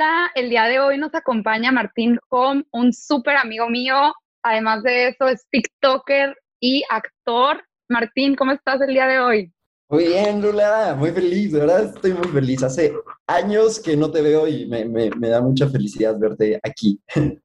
Hola, el día de hoy nos acompaña Martín Hom, un súper amigo mío. Además de eso, es TikToker y actor. Martín, ¿cómo estás el día de hoy? Muy bien, Lula, muy feliz, de verdad estoy muy feliz. Hace años que no te veo y me, me da mucha felicidad verte aquí.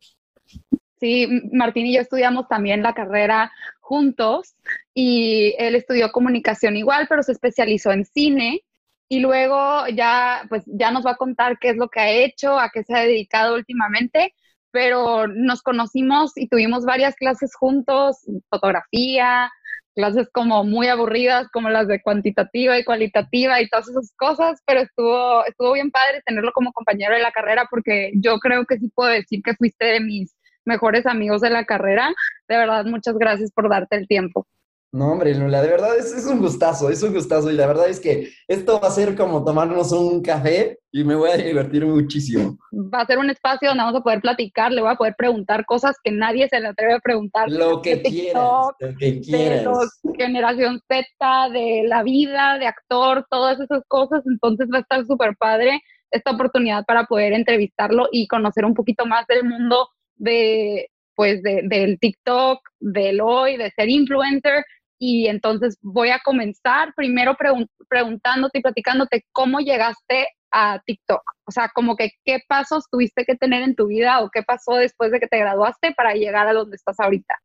Sí, Martín y yo estudiamos también la carrera juntos y él estudió comunicación igual, pero se especializó en cine y luego ya, pues ya nos va a contar qué es lo que ha hecho, a qué se ha dedicado últimamente, pero nos conocimos y tuvimos varias clases juntos, fotografía, clases como muy aburridas como las de cuantitativa y cualitativa y todas esas cosas, pero estuvo, estuvo bien padre tenerlo como compañero de la carrera porque yo creo que sí puedo decir que fuiste de mis mejores amigos de la carrera. De verdad, muchas gracias por darte el tiempo. No, hombre, Lula, de verdad es, es, un gustazo, es un gustazo. Y la verdad es que esto va a ser como tomarnos un café y me voy a divertir muchísimo. Va a ser un espacio donde vamos a poder platicar, le voy a poder preguntar cosas que nadie se le atreve a preguntar. Lo que quieras, lo que quieras. De generación Z, de la vida, de actor, todas esas cosas. Entonces va a estar súper padre esta oportunidad para poder entrevistarlo y conocer un poquito más del mundo de pues del TikTok, del hoy, de ser influencer y entonces voy a comenzar primero preguntándote y platicándote cómo llegaste a TikTok. O sea, como que qué pasos tuviste que tener en tu vida o qué pasó después de que te graduaste para llegar a donde estás ahorita.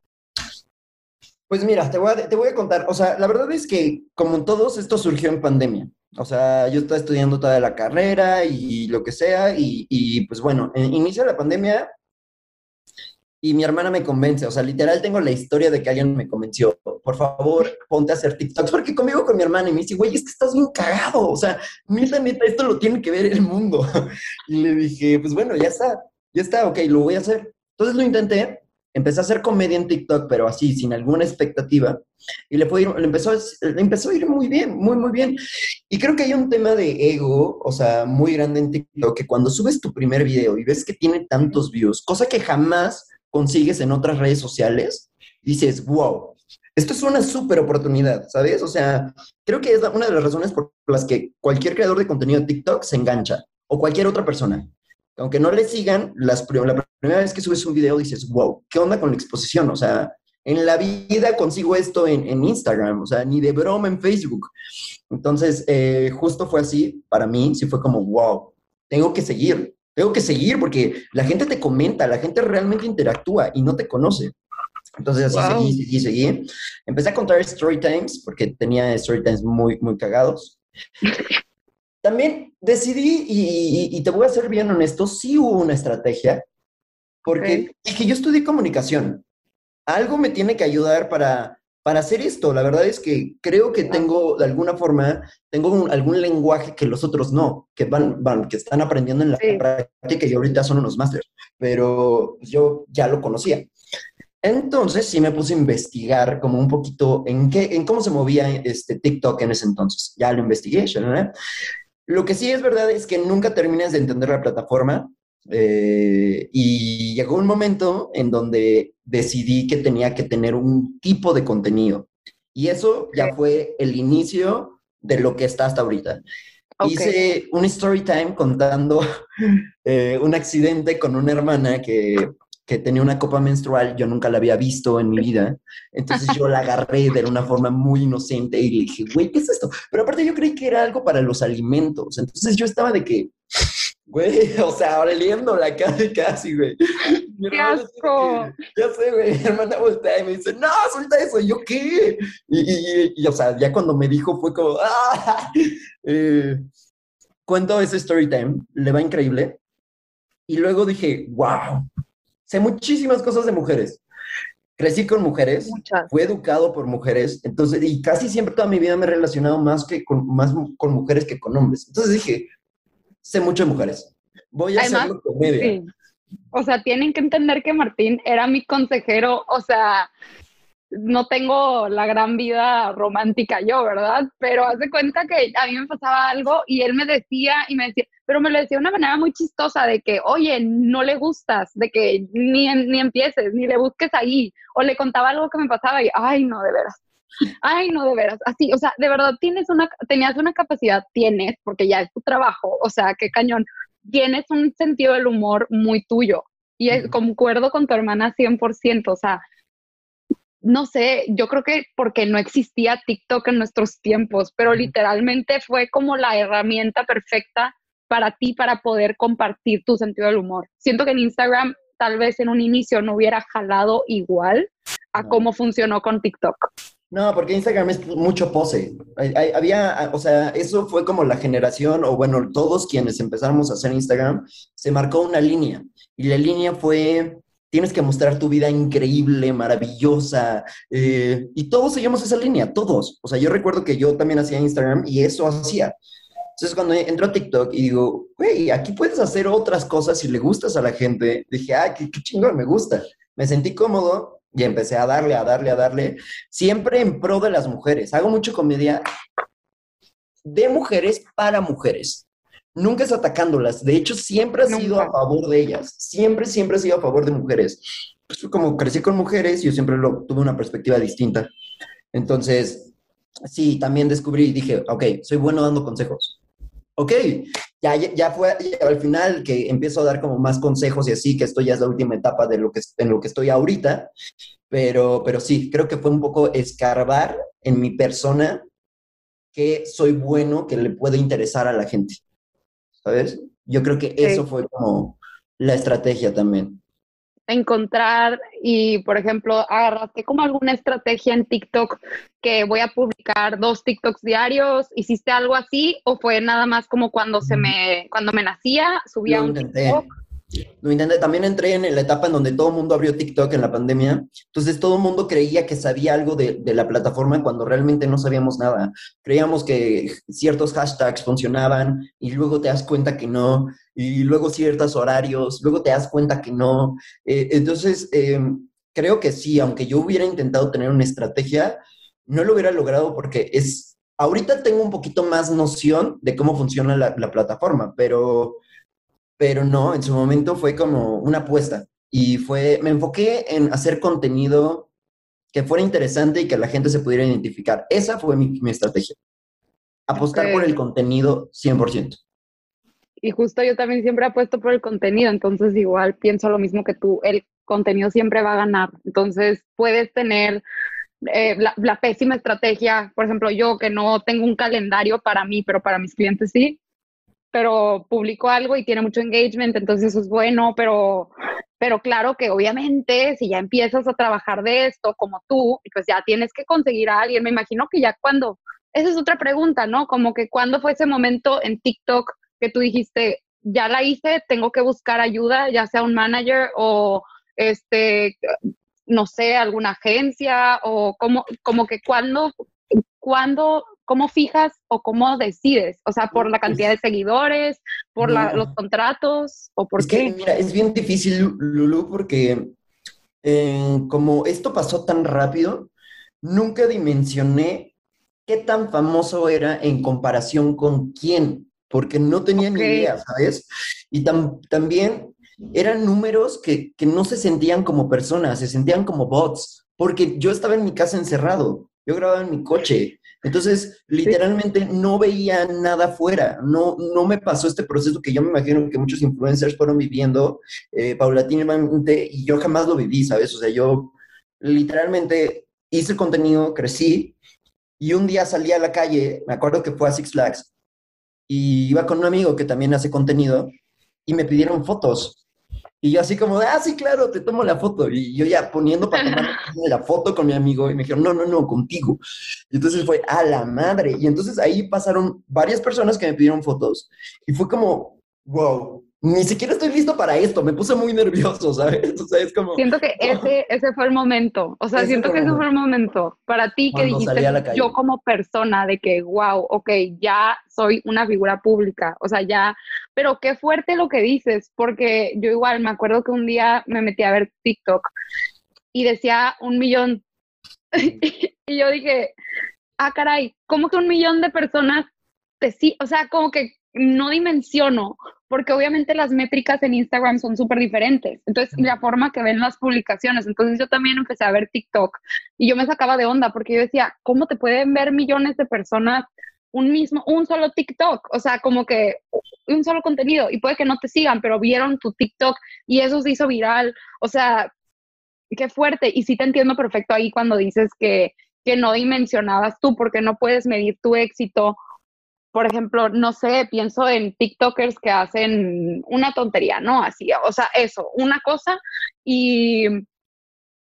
Pues mira, te voy a, te voy a contar. O sea, la verdad es que como todos, esto surgió en pandemia. O sea, yo estaba estudiando toda la carrera y, lo que sea, y, y pues bueno, inicia la pandemia, y mi hermana me convence, o sea, literal tengo la historia de que alguien me convenció, por favor, ponte a hacer TikTok, porque conmigo con mi hermana y me dice, güey, es que estás bien cagado, o sea, neta, neta, esto lo tiene que ver el mundo. Y le dije, pues bueno, ya está, ya está, ok, lo voy a hacer. Entonces lo intenté, empecé a hacer comedia en TikTok, pero así, sin alguna expectativa, y le, fue le, empezó, le empezó a ir muy bien, muy, muy bien. Y creo que hay un tema de ego, o sea, muy grande en TikTok, que cuando subes tu primer video y ves que tiene tantos views, cosa que jamás consigues en otras redes sociales, dices, wow, esto es una súper oportunidad, ¿sabes? O sea, creo que es una de las razones por las que cualquier creador de contenido de TikTok se engancha, o cualquier otra persona. Aunque no le sigan, las, la primera vez que subes un video dices, wow, ¿qué onda con la exposición? O sea, en la vida consigo esto en, en Instagram, o sea, ni de broma en Facebook. Entonces, eh, justo fue así, para mí, sí fue como, wow, tengo que seguir, tengo que seguir porque la gente te comenta, la gente realmente interactúa y no te conoce. Entonces así seguí, seguí, seguí. Empecé a contar story times porque tenía story times muy, muy cagados. También decidí, y, te voy a ser bien honesto, sí hubo una estrategia, porque dije, yo estudié comunicación. Algo me tiene que ayudar para para hacer esto. La verdad es que creo que tengo, de alguna forma, tengo algún lenguaje que los otros no, que van, van que están aprendiendo en la práctica y ahorita son unos másteres, pero yo ya lo conocía. Entonces sí me puse a investigar como un poquito en qué, en cómo se movía este TikTok en ese entonces. Ya lo investigué, ¿no? Lo que sí es verdad es que nunca terminas de entender la plataforma eh, y llegó un momento en donde decidí que tenía que tener un tipo de contenido. Y eso ya fue el inicio de lo que está hasta ahorita. Hice un story time contando eh, un accidente con una hermana que, que, tenía una copa menstrual, yo nunca la había visto en mi vida, entonces yo la agarré de una forma muy inocente y le dije, güey, ¿qué es esto? Pero aparte yo creí que era algo para los alimentos, entonces yo estaba de que, Güey, o sea, la casi, casi, güey. ¡Qué asco! ya sé, güey, mi hermana voltea y me dice, no, suelta eso, ¿y yo qué? Y, o sea, ya cuando me dijo fue como, ¡ah! Eh, cuento ese story time, le va increíble. Y luego dije, wow, sé muchísimas cosas de mujeres. Crecí con mujeres, Muchas. fui educado por mujeres, entonces, y casi siempre toda mi vida me he relacionado más, que con, más con mujeres que con hombres. Entonces dije, sé mucho de mujeres. Voy a hacerlo comedia. O sea, tienen que entender que Martín era mi consejero, o sea, no tengo la gran vida romántica yo, ¿verdad? Pero hace cuenta que a mí me pasaba algo y él me decía y me decía, pero me lo decía de una manera muy chistosa de que, oye, no le gustas, de que ni, ni empieces, ni le busques ahí, o le contaba algo que me pasaba y, ay, no, de veras. Ay, no, de veras, así, o sea, de verdad tienes una, tenías una capacidad, tienes, porque ya es tu trabajo, o sea, qué cañón, tienes un sentido del humor muy tuyo. Y concuerdo con tu hermana 100%, o sea, no sé, yo creo que porque no existía TikTok en nuestros tiempos, pero literalmente fue como la herramienta perfecta para ti para poder compartir tu sentido del humor. Siento que en Instagram tal vez en un inicio no hubiera jalado igual a cómo funcionó con TikTok. No, porque Instagram es mucho pose. Había, o sea, eso fue como la generación, o bueno, todos quienes empezamos a hacer Instagram, se marcó una línea. Y la línea fue, tienes que mostrar tu vida increíble, maravillosa. Eh, y todos seguimos esa línea, todos. O sea, yo recuerdo que yo también hacía Instagram y eso hacía. Entonces, cuando entro a TikTok y digo, güey, aquí puedes hacer otras cosas si le gustas a la gente, dije, ah, qué, qué chingón, me gusta. Me sentí cómodo y empecé a darle, a darle, a darle, siempre en pro de las mujeres. Hago mucho comedia de mujeres para mujeres. Nunca es atacándolas. De hecho, siempre ha sido a favor de ellas. Siempre, siempre ha sido a favor de mujeres. Pues, como crecí con mujeres, yo siempre lo, tuve una perspectiva distinta. Entonces, sí, también descubrí y dije, ok, soy bueno dando consejos ok, ya, ya fue al final que empiezo a dar como más consejos y así, que esto ya es la última etapa de lo que, en lo que estoy ahorita, pero, pero sí, creo que fue un poco escarbar en mi persona que soy bueno, que le puede interesar a la gente, ¿sabes? Yo creo que eso fue como la estrategia también encontrar y, por ejemplo, agarraste como alguna estrategia en TikTok que voy a publicar dos TikToks diarios? ¿Hiciste algo así o fue nada más como cuando se me, cuando me nacía, subía un TikTok? Lo intenté, también entré en la etapa en donde todo el mundo abrió TikTok en la pandemia, entonces todo el mundo creía que sabía algo de, la plataforma cuando realmente no sabíamos nada. Creíamos que ciertos hashtags funcionaban y luego te das cuenta que no, y luego ciertos horarios, luego te das cuenta que no. Eh, entonces, em, creo que sí, aunque yo hubiera intentado tener una estrategia, no lo hubiera logrado porque es, ahorita tengo un poquito más noción de cómo funciona la, la plataforma, pero pero no, en su momento fue como una apuesta y fue, me enfoqué en hacer contenido que fuera interesante y que la gente se pudiera identificar. Esa fue mi, estrategia. Apostar por el contenido 100%. Y justo yo también siempre apuesto por el contenido, entonces igual pienso lo mismo que tú, el contenido siempre va a ganar. Entonces puedes tener eh, la, pésima estrategia, por ejemplo, yo que no tengo un calendario para mí, pero para mis clientes sí, pero publico algo y tiene mucho engagement, entonces eso es bueno, pero, pero claro que obviamente si ya empiezas a trabajar de esto como tú, pues ya tienes que conseguir a alguien. Me imagino que ya cuando, esa es otra pregunta, ¿no? Como que cuando fue ese momento en TikTok que tú dijiste, ya la hice, tengo que buscar ayuda, ya sea un manager o este, no sé, alguna agencia o como, como que cuando, cuando ¿cómo fijas o cómo decides? O sea, por la cantidad de seguidores, por los contratos o por es qué? Que, mira, es bien difícil, Lulu, porque eh, como esto pasó tan rápido, nunca dimensioné qué tan famoso era en comparación con quién, porque no tenía ni idea, ¿sabes? Y también eran números que, que no se sentían como personas, se sentían como bots, porque yo estaba en mi casa encerrado, yo grababa en mi coche, entonces, literalmente no veía nada afuera, no, no me pasó este proceso que yo me imagino que muchos influencers fueron viviendo eh, paulatinamente y yo jamás lo viví, ¿sabes? O sea, yo literalmente hice el contenido, crecí y un día salí a la calle, me acuerdo que fue a Six Flags y iba con un amigo que también hace contenido y me pidieron fotos y yo así como, ah, sí, claro, te tomo la foto. Y yo ya poniendo para tomar la foto con mi amigo y me dijeron, no, no, no, contigo. Y entonces fue, a la madre. Y entonces ahí pasaron varias personas que me pidieron fotos y fue como, wow, ni siquiera estoy listo para esto, me puse muy nervioso, ¿sabes? O sea, es como... Siento que ese, ese fue el momento, o sea, siento que ese fue el momento. para ti que dijiste, yo como persona, de que, wow, ok, ya soy una figura pública, o sea, ya, pero qué fuerte lo que dices, porque yo igual me acuerdo que un día me metí a ver TikTok y decía un millón, y yo dije, ah, caray, ¿cómo que un millón de personas te sí, o sea, como que no dimensiono porque obviamente las métricas en Instagram son súper diferentes. Entonces, la forma que ven las publicaciones. Entonces, yo también empecé a ver TikTok y yo me sacaba de onda porque yo decía, ¿cómo te pueden ver millones de personas un mismo, un solo TikTok, o sea, como que un solo contenido y puede que no te sigan, pero vieron tu TikTok y eso se hizo viral, o sea, qué fuerte. Y sí te entiendo perfecto ahí cuando dices que, que no dimensionabas tú porque no puedes medir tu éxito. Por ejemplo, no sé, pienso en TikTokers que hacen una tontería, ¿no? Así, o sea, eso, una cosa y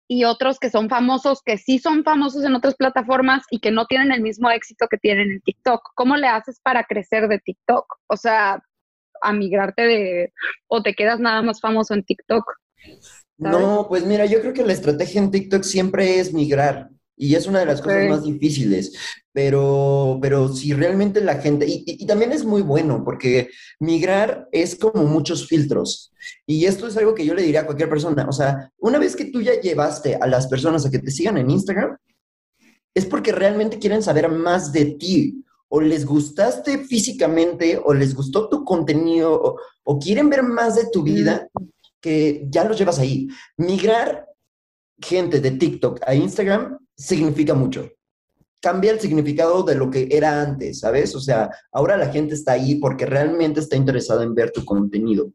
y otros que son famosos, que sí son famosos en otras plataformas y que no tienen el mismo éxito que tienen en TikTok. ¿Cómo le haces para crecer de TikTok? O sea, a migrarte de, o te quedas nada más famoso en TikTok. No, pues mira, yo creo que la estrategia en TikTok siempre es migrar. Y es una de las cosas más difíciles, pero, pero si realmente la gente, y, también es muy bueno, porque migrar es como muchos filtros. Y esto es algo que yo le diría a cualquier persona. O sea, una vez que tú ya llevaste a las personas a que te sigan en Instagram, es porque realmente quieren saber más de ti. O les gustaste físicamente, o les gustó tu contenido, o, o quieren ver más de tu vida, que ya los llevas ahí. Migrar gente de TikTok a Instagram significa mucho. Cambia el significado de lo que era antes, ¿sabes? O sea, ahora la gente está ahí porque realmente está interesada en ver tu contenido.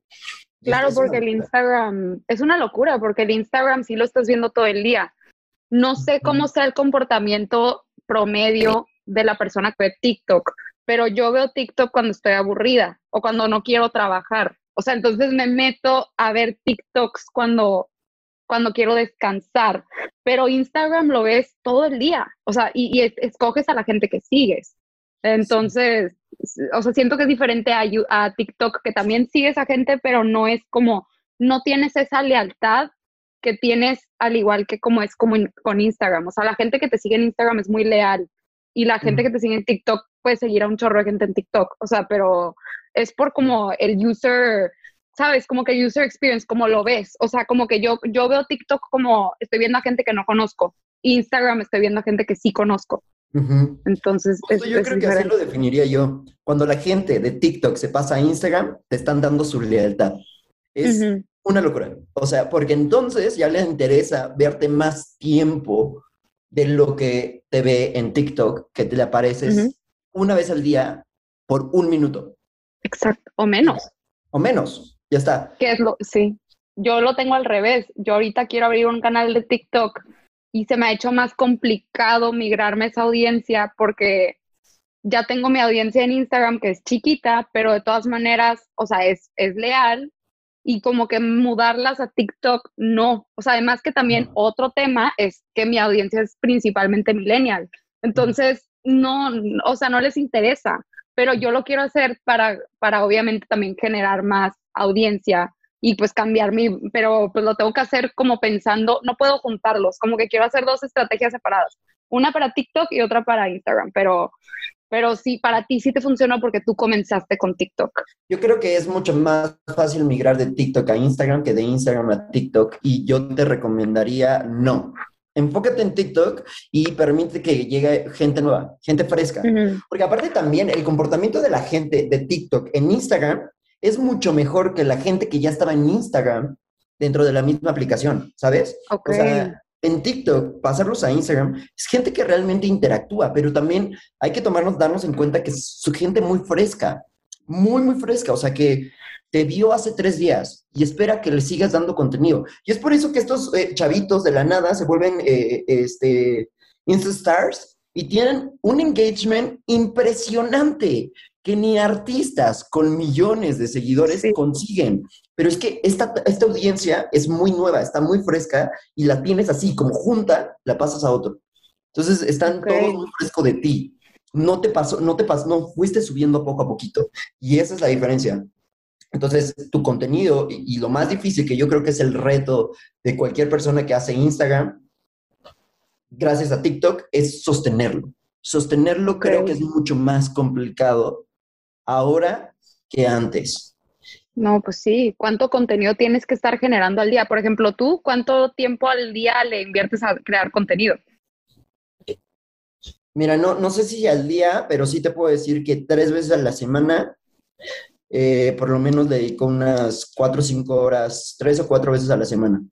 Claro, porque el Instagram es una locura, porque el Instagram sí lo estás viendo todo el día. No sé cómo sea el comportamiento promedio de la persona que ve TikTok, pero yo veo TikTok cuando estoy aburrida o cuando no quiero trabajar. O sea, entonces me meto a ver TikToks cuando cuando quiero descansar, pero Instagram lo ves todo el día, o sea, y, escoges a la gente que sigues. Entonces, o sea, siento que es diferente a, a TikTok, que también sigues a gente, pero no es como, no tienes esa lealtad que tienes al igual que como es como con Instagram. O sea, la gente que te sigue en Instagram es muy leal y la gente que te sigue en TikTok puede seguir a un chorro de gente en TikTok. O sea, pero es por como el user ¿sabes? Como que user experience, como lo ves. O sea, como que yo, yo veo TikTok como estoy viendo a gente que no conozco. Instagram estoy viendo a gente que sí conozco. Entonces, yo creo que así lo definiría yo. Cuando la gente de TikTok se pasa a Instagram, te están dando su lealtad. Es una locura. O sea, porque entonces ya les interesa verte más tiempo de lo que te ve en TikTok, que te le apareces una vez al día por un minuto. Exacto, o menos. O menos. Ya está. ¿Qué es lo? Sí. Yo lo tengo al revés. Yo ahorita quiero abrir un canal de TikTok y se me ha hecho más complicado migrarme esa audiencia porque ya tengo mi audiencia en Instagram que es chiquita, pero de todas maneras, o sea, es, es leal y como que mudarlas a TikTok, no. O sea, además que también otro tema es que mi audiencia es principalmente millennial. Entonces, no, o sea, no les interesa, pero yo lo quiero hacer para, para obviamente también generar más audiencia y pues cambiar mi, pero pues lo tengo que hacer como pensando, no puedo juntarlos, como que quiero hacer dos estrategias separadas, una para TikTok y otra para Instagram, pero pero sí, para ti sí te funcionó porque tú comenzaste con TikTok. Yo creo que es mucho más fácil migrar de TikTok a Instagram que de Instagram a TikTok y yo te recomendaría no. Enfócate en TikTok y permite que llegue gente nueva, gente fresca. Porque aparte también el comportamiento de la gente de TikTok en Instagram es mucho mejor que la gente que ya estaba en Instagram dentro de la misma aplicación, ¿sabes? O sea, en TikTok, pasarlos a Instagram, es gente que realmente interactúa, pero también hay que tomarnos, darnos en cuenta que es su gente muy fresca, muy, muy fresca, o sea, que te vio hace tres días y espera que le sigas dando contenido. Y es por eso que estos eh, chavitos de la nada se vuelven eh, este, Insta Stars y tienen un engagement impresionante que ni artistas con millones de seguidores consiguen. Pero es que esta, esta audiencia es muy nueva, está muy fresca y la tienes así, como junta, la pasas a otro. Entonces están todos muy fresco de ti. No te pasó, no te pasó, no fuiste subiendo poco a poquito. Y esa es la diferencia. Entonces, tu contenido y, lo más difícil que yo creo que es el reto de cualquier persona que hace Instagram, gracias a TikTok, es sostenerlo. Sostenerlo creo que es mucho más complicado ahora que antes. No, pues sí, ¿cuánto contenido tienes que estar generando al día? Por ejemplo, tú, ¿cuánto tiempo al día le inviertes a crear contenido? Mira, no, no sé si al día, pero sí te puedo decir que tres veces a la semana, eh, por lo menos le dedico unas cuatro o cinco horas, tres o cuatro veces a la semana.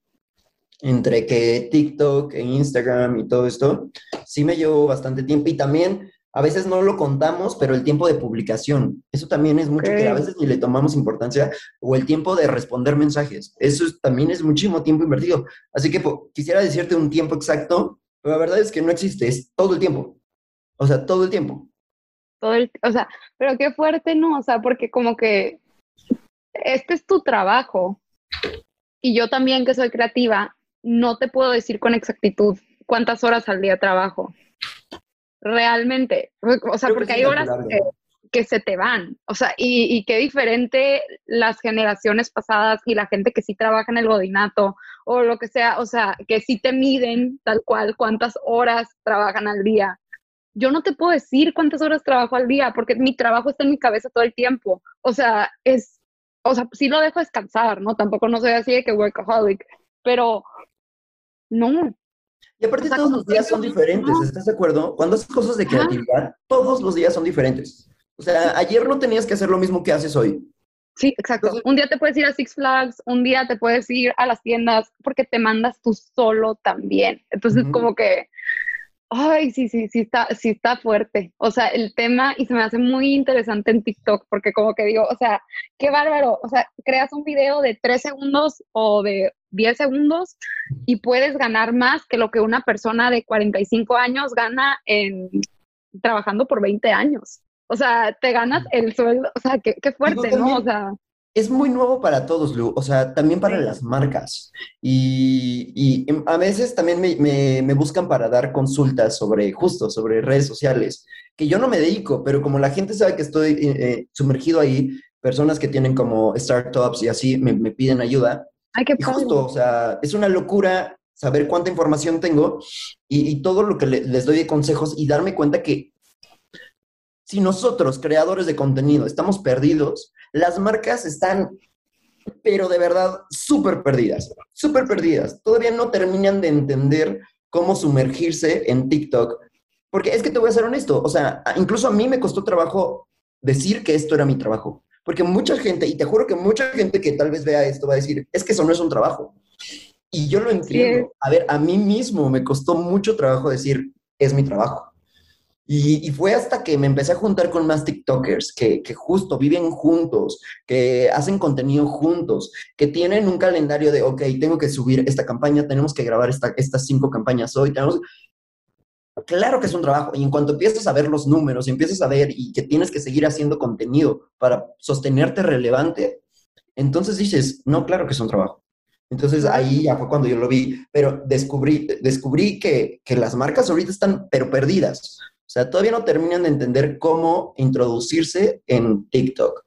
Entre que TikTok e Instagram y todo esto, sí me llevo bastante tiempo. Y también a veces no lo contamos, pero el tiempo de publicación, eso también es mucho que a veces ni le tomamos importancia, o el tiempo de responder mensajes, eso también es muchísimo tiempo invertido. Así que quisiera decirte un tiempo exacto, pero la verdad es que no existe, es todo el tiempo. O sea, todo el tiempo. Todo el, o sea, pero qué fuerte, ¿no? O sea, porque como que este es tu trabajo. Y yo también que soy creativa, no te puedo decir con exactitud cuántas horas al día trabajo. Realmente. O sea, porque hay horas que, se te van. O sea, y, y, qué diferente las generaciones pasadas y la gente que sí trabaja en el godinato o lo que sea, o sea, que sí te miden tal cual cuántas horas trabajan al día. Yo no te puedo decir cuántas horas trabajo al día porque mi trabajo está en mi cabeza todo el tiempo. O sea, es, o sea, sí lo dejo descansar, ¿no? Tampoco no soy así de que workaholic, pero no. Y aparte todos los días son diferentes, ¿estás de acuerdo? Cuando haces cosas de creatividad, todos los días son diferentes. O sea, ayer no tenías que hacer lo mismo que haces hoy. Sí, exacto. un día te puedes ir a Six Flags, un día te puedes ir a las tiendas porque te mandas tú solo también. Entonces, como que Ay, sí, sí, sí está, sí está fuerte. O sea, el tema y se me hace muy interesante en TikTok porque como que digo, o sea, qué bárbaro. O sea, creas un video de tres segundos o de 10 segundos y puedes ganar más que lo que una persona de 45 años gana en trabajando por 20 años. O sea, te ganas el sueldo, o sea, qué, qué fuerte, ¿no? O sea es muy nuevo para todos, Lu, o sea, también para las marcas. Y, a veces también me, buscan para dar consultas sobre, justo, sobre redes sociales, que yo no me dedico, pero como la gente sabe que estoy eh, eh, sumergido ahí, personas que tienen como startups y así me, piden ayuda. Ay, qué y justo, o sea, es una locura saber cuánta información tengo y, todo lo que les doy de consejos y darme cuenta que si nosotros, creadores de contenido, estamos perdidos, las marcas están, pero de verdad, súper perdidas, súper perdidas. Todavía no terminan de entender cómo sumergirse en TikTok. Porque es que te voy a ser honesto, o sea, incluso a mí me costó trabajo decir que esto era mi trabajo. Porque mucha gente, y te juro que mucha gente que tal vez vea esto va a decir, es que eso no es un trabajo. Y yo lo entiendo. A ver, a mí mismo me costó mucho trabajo decir, es mi trabajo. Y, fue hasta que me empecé a juntar con más TikTokers que, justo viven juntos, que hacen contenido juntos, que tienen un calendario de, ok, tengo que subir esta campaña, tenemos que grabar estas cinco campañas hoy, tenemos... Claro que es un trabajo. Y en cuanto empiezas a ver los números, empiezas a ver y que tienes que seguir haciendo contenido para sostenerte relevante, entonces dices, no, claro que es un trabajo. Entonces ahí ya fue cuando yo lo vi, pero descubrí, descubrí que, que las marcas ahorita están pero perdidas. O sea, todavía no terminan de entender cómo introducirse en TikTok.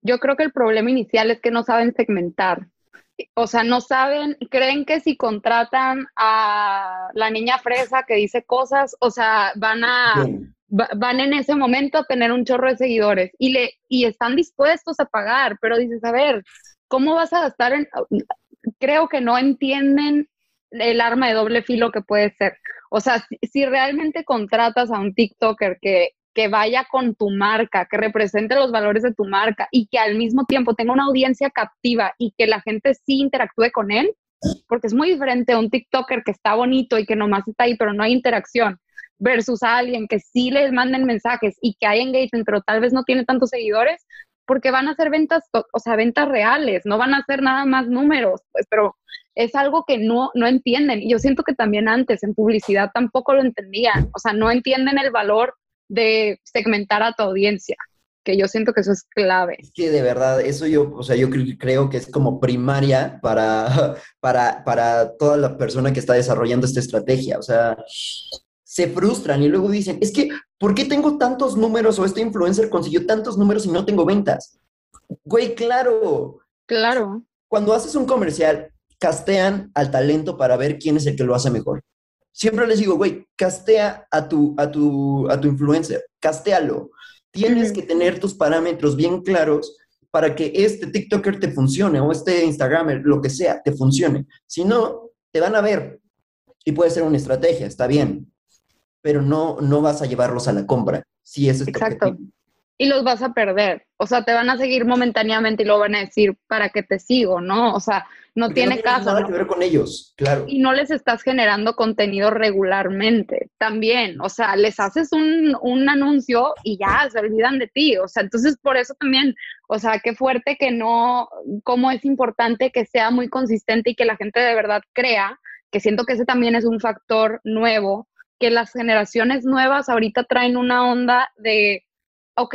Yo creo que el problema inicial es que no saben segmentar. O sea, no saben, creen que si contratan a la niña fresa que dice cosas, o sea, van a, van en ese momento a tener un chorro de seguidores y, le, y están dispuestos a pagar, pero dices, a ver, ¿cómo vas a gastar en...? Creo que no entienden el arma de doble filo que puede ser. O sea, si, realmente contratas a un TikToker que, que vaya con tu marca, que represente los valores de tu marca y que al mismo tiempo tenga una audiencia captiva y que la gente sí interactúe con él, porque es muy diferente a un TikToker que está bonito y que nomás está ahí, pero no hay interacción, versus a alguien que sí les manden mensajes y que hay engagement, pero tal vez no tiene tantos seguidores, porque van a hacer ventas, o sea, ventas reales, no van a hacer nada más números, pues, pero es algo que no, no entienden. Y yo siento que también antes en publicidad tampoco lo entendían, o sea, no entienden el valor de segmentar a tu audiencia, que yo siento que eso es clave. Es que de verdad, eso yo, o sea, yo creo que es como primaria para, para, para toda la persona que está desarrollando esta estrategia, o sea, se frustran y luego dicen, es que, ¿por qué tengo tantos números o este influencer consiguió tantos números y no tengo ventas? Güey, claro. Claro. Cuando haces un comercial, castean al talento para ver quién es el que lo hace mejor. Siempre les digo, güey, castea a tu, a tu, a tu influencer, castéalo. Tienes que tener tus parámetros bien claros para que este TikToker te funcione o este Instagramer, lo que sea, te funcione. Si no, te van a ver y puede ser una estrategia, está bien, pero no, no vas a llevarlos a la compra, si ese es Exacto. Y los vas a perder. O sea, te van a seguir momentáneamente y luego van a decir, ¿para qué te sigo? ¿No? O sea, no tiene no caso. nada que ver con ellos, claro. Y no les estás generando contenido regularmente también. O sea, les haces un, un anuncio y ya se olvidan de ti. O sea, entonces por eso también, o sea, qué fuerte que no, cómo es importante que sea muy consistente y que la gente de verdad crea, que siento que ese también es un factor nuevo, que las generaciones nuevas ahorita traen una onda de ok,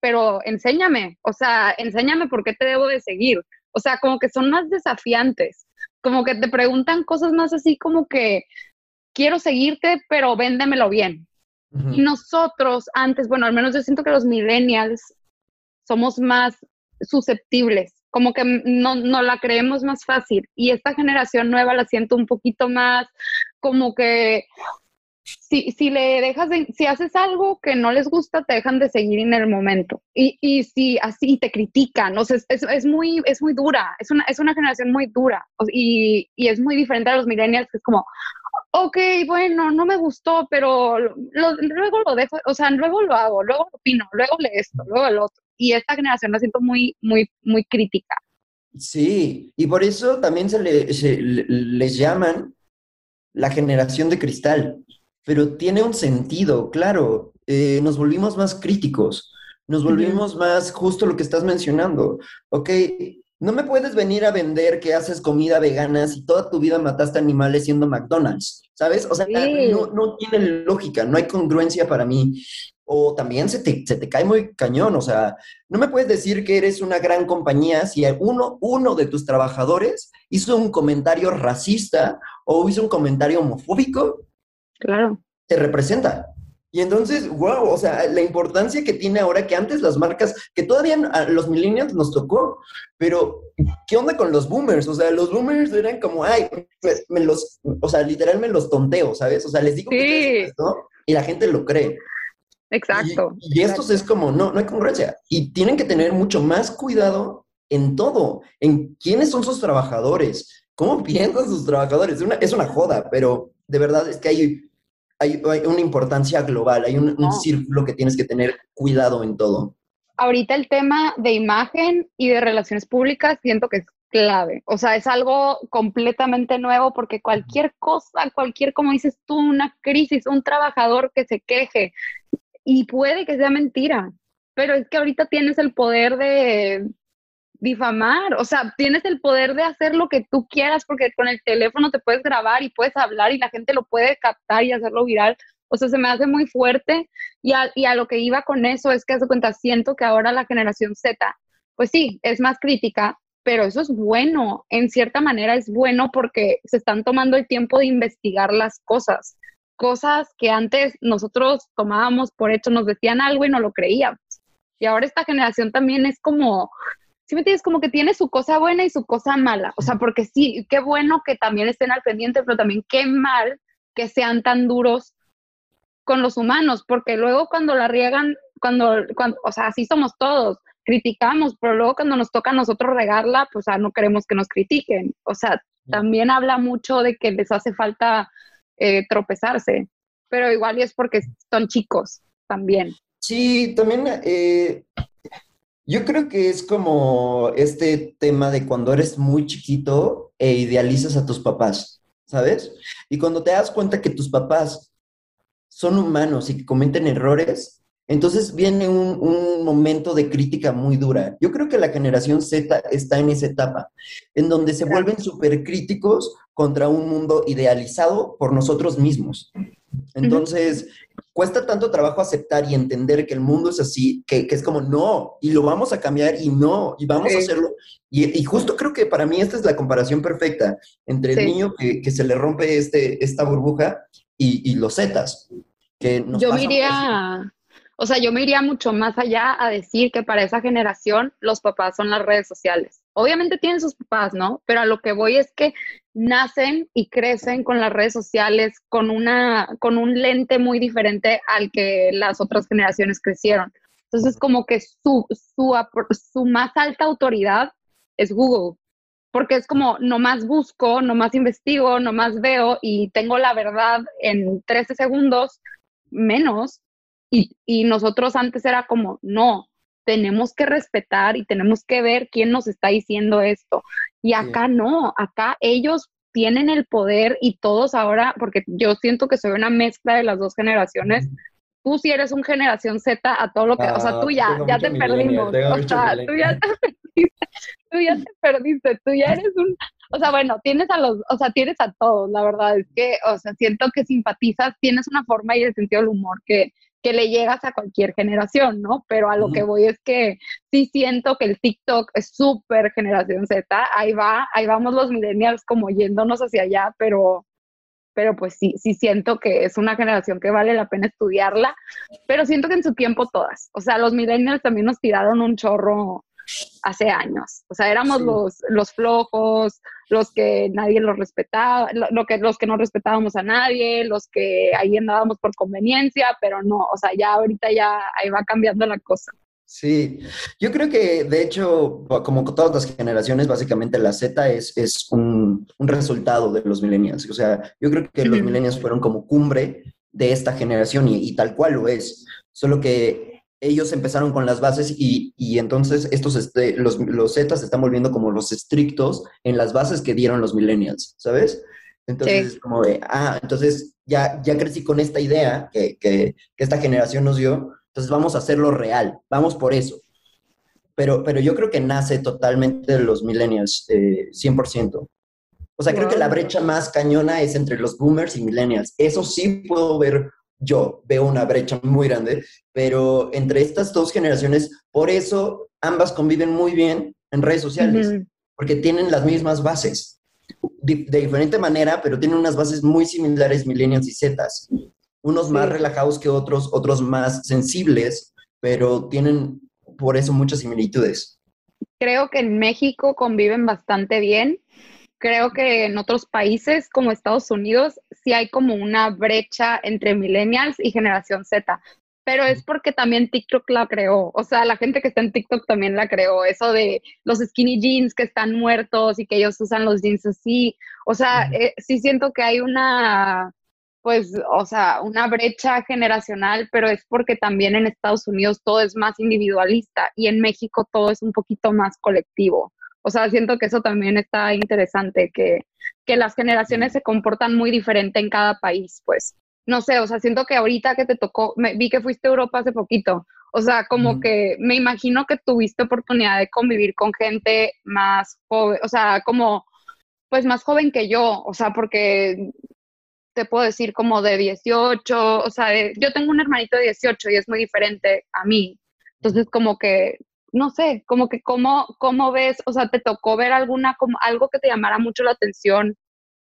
pero enséñame, o sea, enséñame por qué te debo de seguir. O sea, como que son más desafiantes, como que te preguntan cosas más así como que quiero seguirte, pero véndemelo bien. Y nosotros antes, bueno, al menos yo siento que los millennials somos más susceptibles, como que no, no la creemos más fácil. Y esta generación nueva la siento un poquito más como que si, si le dejas de, si haces algo que no les gusta, te dejan de seguir en el momento. Y, y si así te critican, o sea, es, es, muy, es muy dura, es una, es una generación muy dura y, y, es muy diferente a los millennials, que es como, ok, bueno, no me gustó, pero luego lo dejo, o sea, luego lo hago, luego lo opino, luego le esto, luego el otro. Y esta generación la siento muy, muy, muy crítica. Sí, y por eso también se, le, se les llaman la generación de cristal, pero tiene un sentido, claro, eh, nos volvimos más críticos, nos volvimos más justo lo que estás mencionando, ok, no me puedes venir a vender que haces comida vegana si toda tu vida mataste animales siendo McDonald's, ¿sabes? O sea, no, no, tiene lógica, no hay congruencia para mí. O también se te, se te, cae muy cañón, o sea, no me puedes decir que eres una gran compañía si uno, uno de tus trabajadores hizo un comentario racista o hizo un comentario homofóbico Claro. Te representa. Y entonces, wow, o sea, la importancia que tiene ahora que antes las marcas, que todavía a los millennials nos tocó, pero ¿qué onda con los boomers? O sea, los boomers eran como, ay, pues, me los, o sea, literal me los tonteo, ¿sabes? O sea, les digo que esto y la gente lo cree. Exacto. Y, estos es como, no, no hay congruencia. Y tienen que tener mucho más cuidado en todo, en quiénes son sus trabajadores, cómo piensan sus trabajadores. Es una, es una joda, pero de verdad es que hay, hay, una importancia global, hay un, círculo que tienes que tener cuidado en todo. Ahorita el tema de imagen y de relaciones públicas siento que es clave. O sea, es algo completamente nuevo porque cualquier cosa, cualquier, como dices tú, una crisis, un trabajador que se queje, y puede que sea mentira, pero es que ahorita tienes el poder de difamar, o sea, tienes el poder de hacer lo que tú quieras porque con el teléfono te puedes grabar y puedes hablar y la gente lo puede captar y hacerlo viral. O sea, se me hace muy fuerte y a, lo que iba con eso es que, hace cuenta, siento que ahora la generación Z, pues sí, es más crítica, pero eso es bueno, en cierta manera es bueno porque se están tomando el tiempo de investigar las cosas, cosas que antes nosotros tomábamos por hecho, nos decían algo y no lo creíamos. Y ahora esta generación también es como, ¿sí me entiendes? Como que tiene su cosa buena y su cosa mala. O sea, porque sí, qué bueno que también estén al pendiente, pero también qué mal que sean tan duros con los humanos, porque luego cuando la riegan, cuando, cuando o sea, así somos todos, criticamos, pero luego cuando nos toca a nosotros regarla, pues no queremos que nos critiquen. O sea, también habla mucho de que les hace falta eh, tropezarse, pero igual y es porque son chicos también. Sí, también eh, yo creo que es como este tema de cuando eres muy chiquito e idealizas a tus papás, ¿sabes? Y cuando te das cuenta que tus papás son humanos y que cometen errores, entonces viene un, un, momento de crítica muy dura. Yo creo que la generación Z está en esa etapa, en donde se vuelven súper críticos contra un mundo idealizado por nosotros mismos. Entonces, cuesta tanto trabajo aceptar y entender que el mundo es así, que, es como no, y lo vamos a cambiar y no, y vamos a hacerlo. Y, justo creo que para mí esta es la comparación perfecta entre el niño que, se le rompe este, esta burbuja y, los zetas. Que Yo me iría, o sea, yo me iría mucho más allá a decir que para esa generación los papás son las redes sociales. Obviamente tienen sus papás, ¿no? Pero a lo que voy es que nacen y crecen con las redes sociales con, una, con un lente muy diferente al que las otras generaciones crecieron. Entonces, como que su, su, su más alta autoridad es Google, porque es como, nomás busco, nomás investigo, nomás veo y tengo la verdad en 13 segundos menos Y, y nosotros antes era como, no, tenemos que respetar y tenemos que ver quién nos está diciendo esto. Y acá no, acá ellos tienen el poder y todos ahora, porque yo siento que soy una mezcla de las dos generaciones. Tú sí eres un generación Z a todo lo que, o sea, tú ya, ya te perdimos. O sea, tú ya te perdiste, tú ya te perdiste, tú ya eres un, o sea, bueno, tienes a los, o sea, tienes a todos, la verdad es que, o sea, siento que simpatizas, tienes una forma y el sentido del humor que, que le llegas a cualquier generación, ¿no? Pero a lo que voy es que sí siento que el TikTok es súper generación Z, ahí va, ahí vamos los millennials como yéndonos hacia allá, pero, pero pues sí, sí siento que es una generación que vale la pena estudiarla, pero siento que en su tiempo todas, o sea, los millennials también nos tiraron un chorro hace años. O sea, éramos los, los flojos, los que nadie los respetaba, lo, que, los que no respetábamos a nadie, los que ahí andábamos por conveniencia, pero no, o sea, ya ahorita ya ahí va cambiando la cosa. Sí, yo creo que de hecho, como todas las generaciones, básicamente la Z es, es un, un resultado de los millennials. O sea, yo creo que los millennials fueron como cumbre de esta generación y, y tal cual lo es. Solo que ellos empezaron con las bases y, y entonces estos, este, los, los Zetas se están volviendo como los estrictos en las bases que dieron los millennials, ¿sabes? Entonces, como de, ah, entonces ya, ya crecí con esta idea que, que, que, esta generación nos dio, entonces vamos a hacerlo real, vamos por eso. Pero, pero yo creo que nace totalmente de los millennials, eh, 100%. O sea, creo que la brecha más cañona es entre los boomers y millennials. Eso sí puedo ver yo veo una brecha muy grande, pero entre estas dos generaciones, por eso ambas conviven muy bien en redes sociales, porque tienen las mismas bases, de, diferente manera, pero tienen unas bases muy similares, millennials y zetas, unos más relajados que otros, otros más sensibles, pero tienen por eso muchas similitudes. Creo que en México conviven bastante bien. Creo que en otros países como Estados Unidos sí hay como una brecha entre millennials y generación Z, pero es porque también TikTok la creó, o sea, la gente que está en TikTok también la creó, eso de los skinny jeans que están muertos y que ellos usan los jeans así, o sea, eh, sí siento que hay una, pues, o sea, una brecha generacional, pero es porque también en Estados Unidos todo es más individualista y en México todo es un poquito más colectivo. O sea, siento que eso también está interesante, que, que las generaciones se comportan muy diferente en cada país, pues. No sé, o sea, siento que ahorita que te tocó, me, vi que fuiste a Europa hace poquito, o sea, como que me imagino que tuviste oportunidad de convivir con gente más joven, o sea, como, pues más joven que yo, o sea, porque te puedo decir como de 18, o sea, yo tengo un hermanito de 18 y es muy diferente a mí. Entonces, como que no sé, como que cómo, cómo ves, o sea, te tocó ver alguna, como algo que te llamara mucho la atención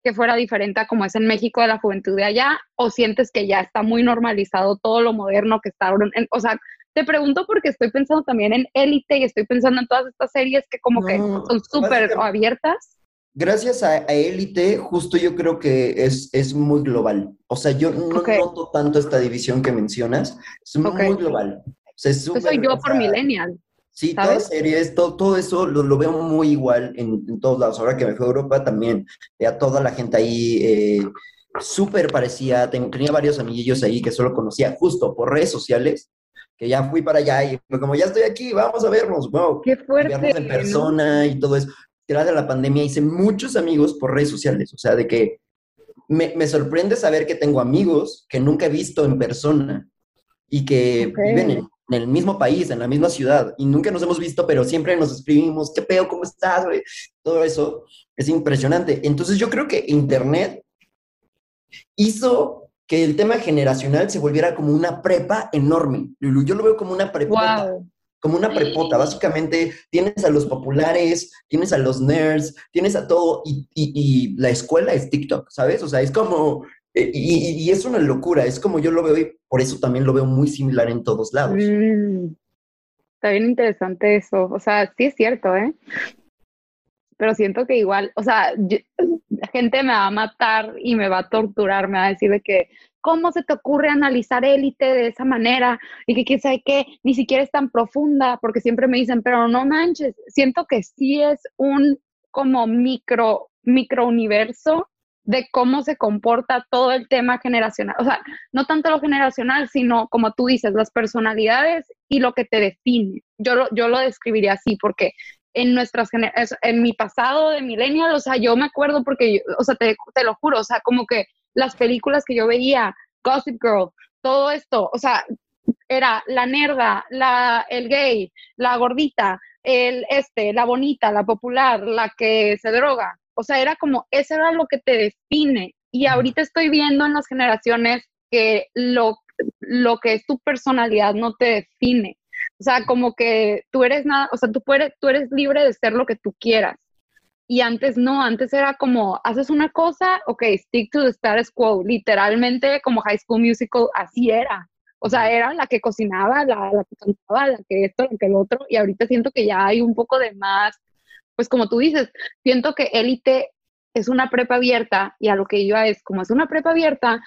que fuera diferente a como es en México de la juventud de allá, o sientes que ya está muy normalizado todo lo moderno que está, en, o sea, te pregunto porque estoy pensando también en Élite y estoy pensando en todas estas series que como que son súper abiertas. Gracias a, Élite, justo yo creo que es, es muy global. O sea, yo no noto tanto esta división que mencionas, es muy global. O sea, es soy yo por millennial. Sí, todas series, todo, todo eso lo, veo muy igual en, todos lados. Ahora que me fui a Europa también, a toda la gente ahí eh, súper parecía. tenía varios amiguillos ahí que solo conocía justo por redes sociales, que ya fui para allá y como ya estoy aquí, vamos a vernos. Wow, Qué fuerte. Vernos en persona y todo eso. Gracias a la pandemia hice muchos amigos por redes sociales, o sea, de que me, me sorprende saber que tengo amigos que nunca he visto en persona y que viven en en el mismo país, en la misma ciudad, y nunca nos hemos visto, pero siempre nos escribimos, ¿qué pedo? ¿Cómo estás? Todo eso es impresionante. Entonces yo creo que Internet hizo que el tema generacional se volviera como una prepa enorme. Yo lo veo como una prepota. Como una prepota. Básicamente tienes a los populares, tienes a los nerds, tienes a todo, y, y la escuela es TikTok, ¿sabes? O sea, es como eh, y, es una locura, es como yo lo veo y por eso también lo veo muy similar en todos lados. Mm, está bien interesante eso, o sea, sí es cierto, ¿eh? Pero siento que igual, o sea, gente me va a matar y me va a torturar, me va a decir de que, ¿cómo se te ocurre analizar élite de esa manera? Y que quién sabe qué, ni siquiera es tan profunda, porque siempre me dicen, pero no manches, siento que sí es un como micro, micro universo de cómo se comporta todo el tema generacional. O sea, no tanto lo generacional, sino como tú dices, las personalidades y lo que te define. Yo lo, yo lo describiría así porque en nuestras en mi pasado de millennial, o sea, yo me acuerdo porque, o sea, te, te lo juro, o sea, como que las películas que yo veía, Gossip Girl, todo esto, o sea, era la nerda, la, el gay, la gordita, el este, la bonita, la popular, la que se droga. O sea, era como, eso era lo que te define. Y ahorita estoy viendo en las generaciones que lo, lo que es tu personalidad no te define. O sea, como que tú eres nada, o sea, tú, puedes, tú eres libre de ser lo que tú quieras. Y antes no, antes era como, haces una cosa, ok, stick to the status quo. Literalmente como High School Musical, así era. O sea, era la que cocinaba, la, la que cantaba, la que esto, la que el otro. Y ahorita siento que ya hay un poco de más, pues como tú dices, siento que élite es una prepa abierta y a lo que iba es, como es una prepa abierta,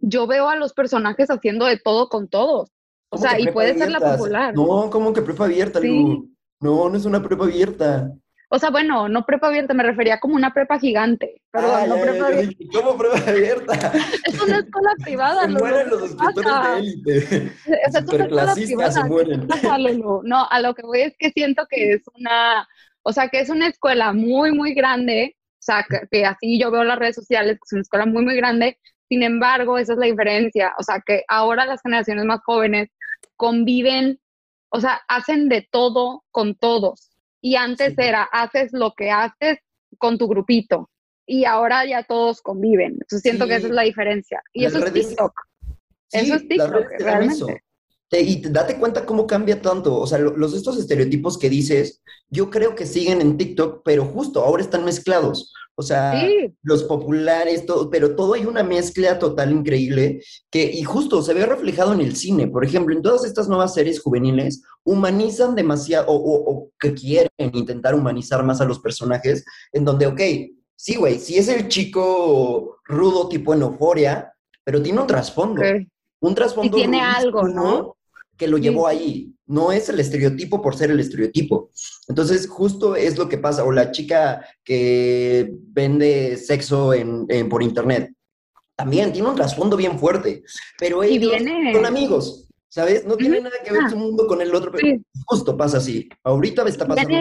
yo veo a los personajes haciendo de todo con todos. O sea, y puede ser la popular. No, ¿cómo que prepa abierta? No, no es una prepa abierta. O sea, bueno, no prepa abierta, me refería como una prepa gigante. Perdón, ah, no prepa abierta. ¿Cómo prepa abierta? es una escuela privada. Se mueren los escritores de élite. O sea, Superclasistas se mueren. No, a lo que voy es que siento que es una, o sea, que es una escuela muy, muy grande. O sea, que, así yo veo las redes sociales, que es una escuela muy, muy grande. Sin embargo, esa es la diferencia. O sea, que ahora las generaciones más jóvenes conviven, o sea, hacen de todo con todos y antes era, haces lo que haces con tu grupito. Y ahora ya todos conviven. Entonces siento que esa es la diferencia. Y eso es TikTok. eso es TikTok, realmente. y date cuenta cómo cambia tanto. O sea, los estos estereotipos que dices, yo creo que siguen en TikTok, pero justo ahora están mezclados. O sea, los populares, todo, pero todo hay una mezcla total increíble que, y justo se ve reflejado en el cine. Por ejemplo, en todas estas nuevas series juveniles, humanizan demasiado, o, que quieren intentar humanizar más a los personajes, en donde, ok, sí, güey, sí es el chico rudo tipo en euforia, pero tiene un trasfondo. Un trasfondo. Y tiene algo, ¿no? que lo llevó ahí. No es el estereotipo por ser el estereotipo. Entonces, justo es lo que pasa. O la chica que vende sexo en, por internet. También tiene un trasfondo bien fuerte. Pero ellos son amigos. ¿Sabes? No tiene nada que ver su mundo con el otro, pero justo pasa así. Ahorita me está pasando.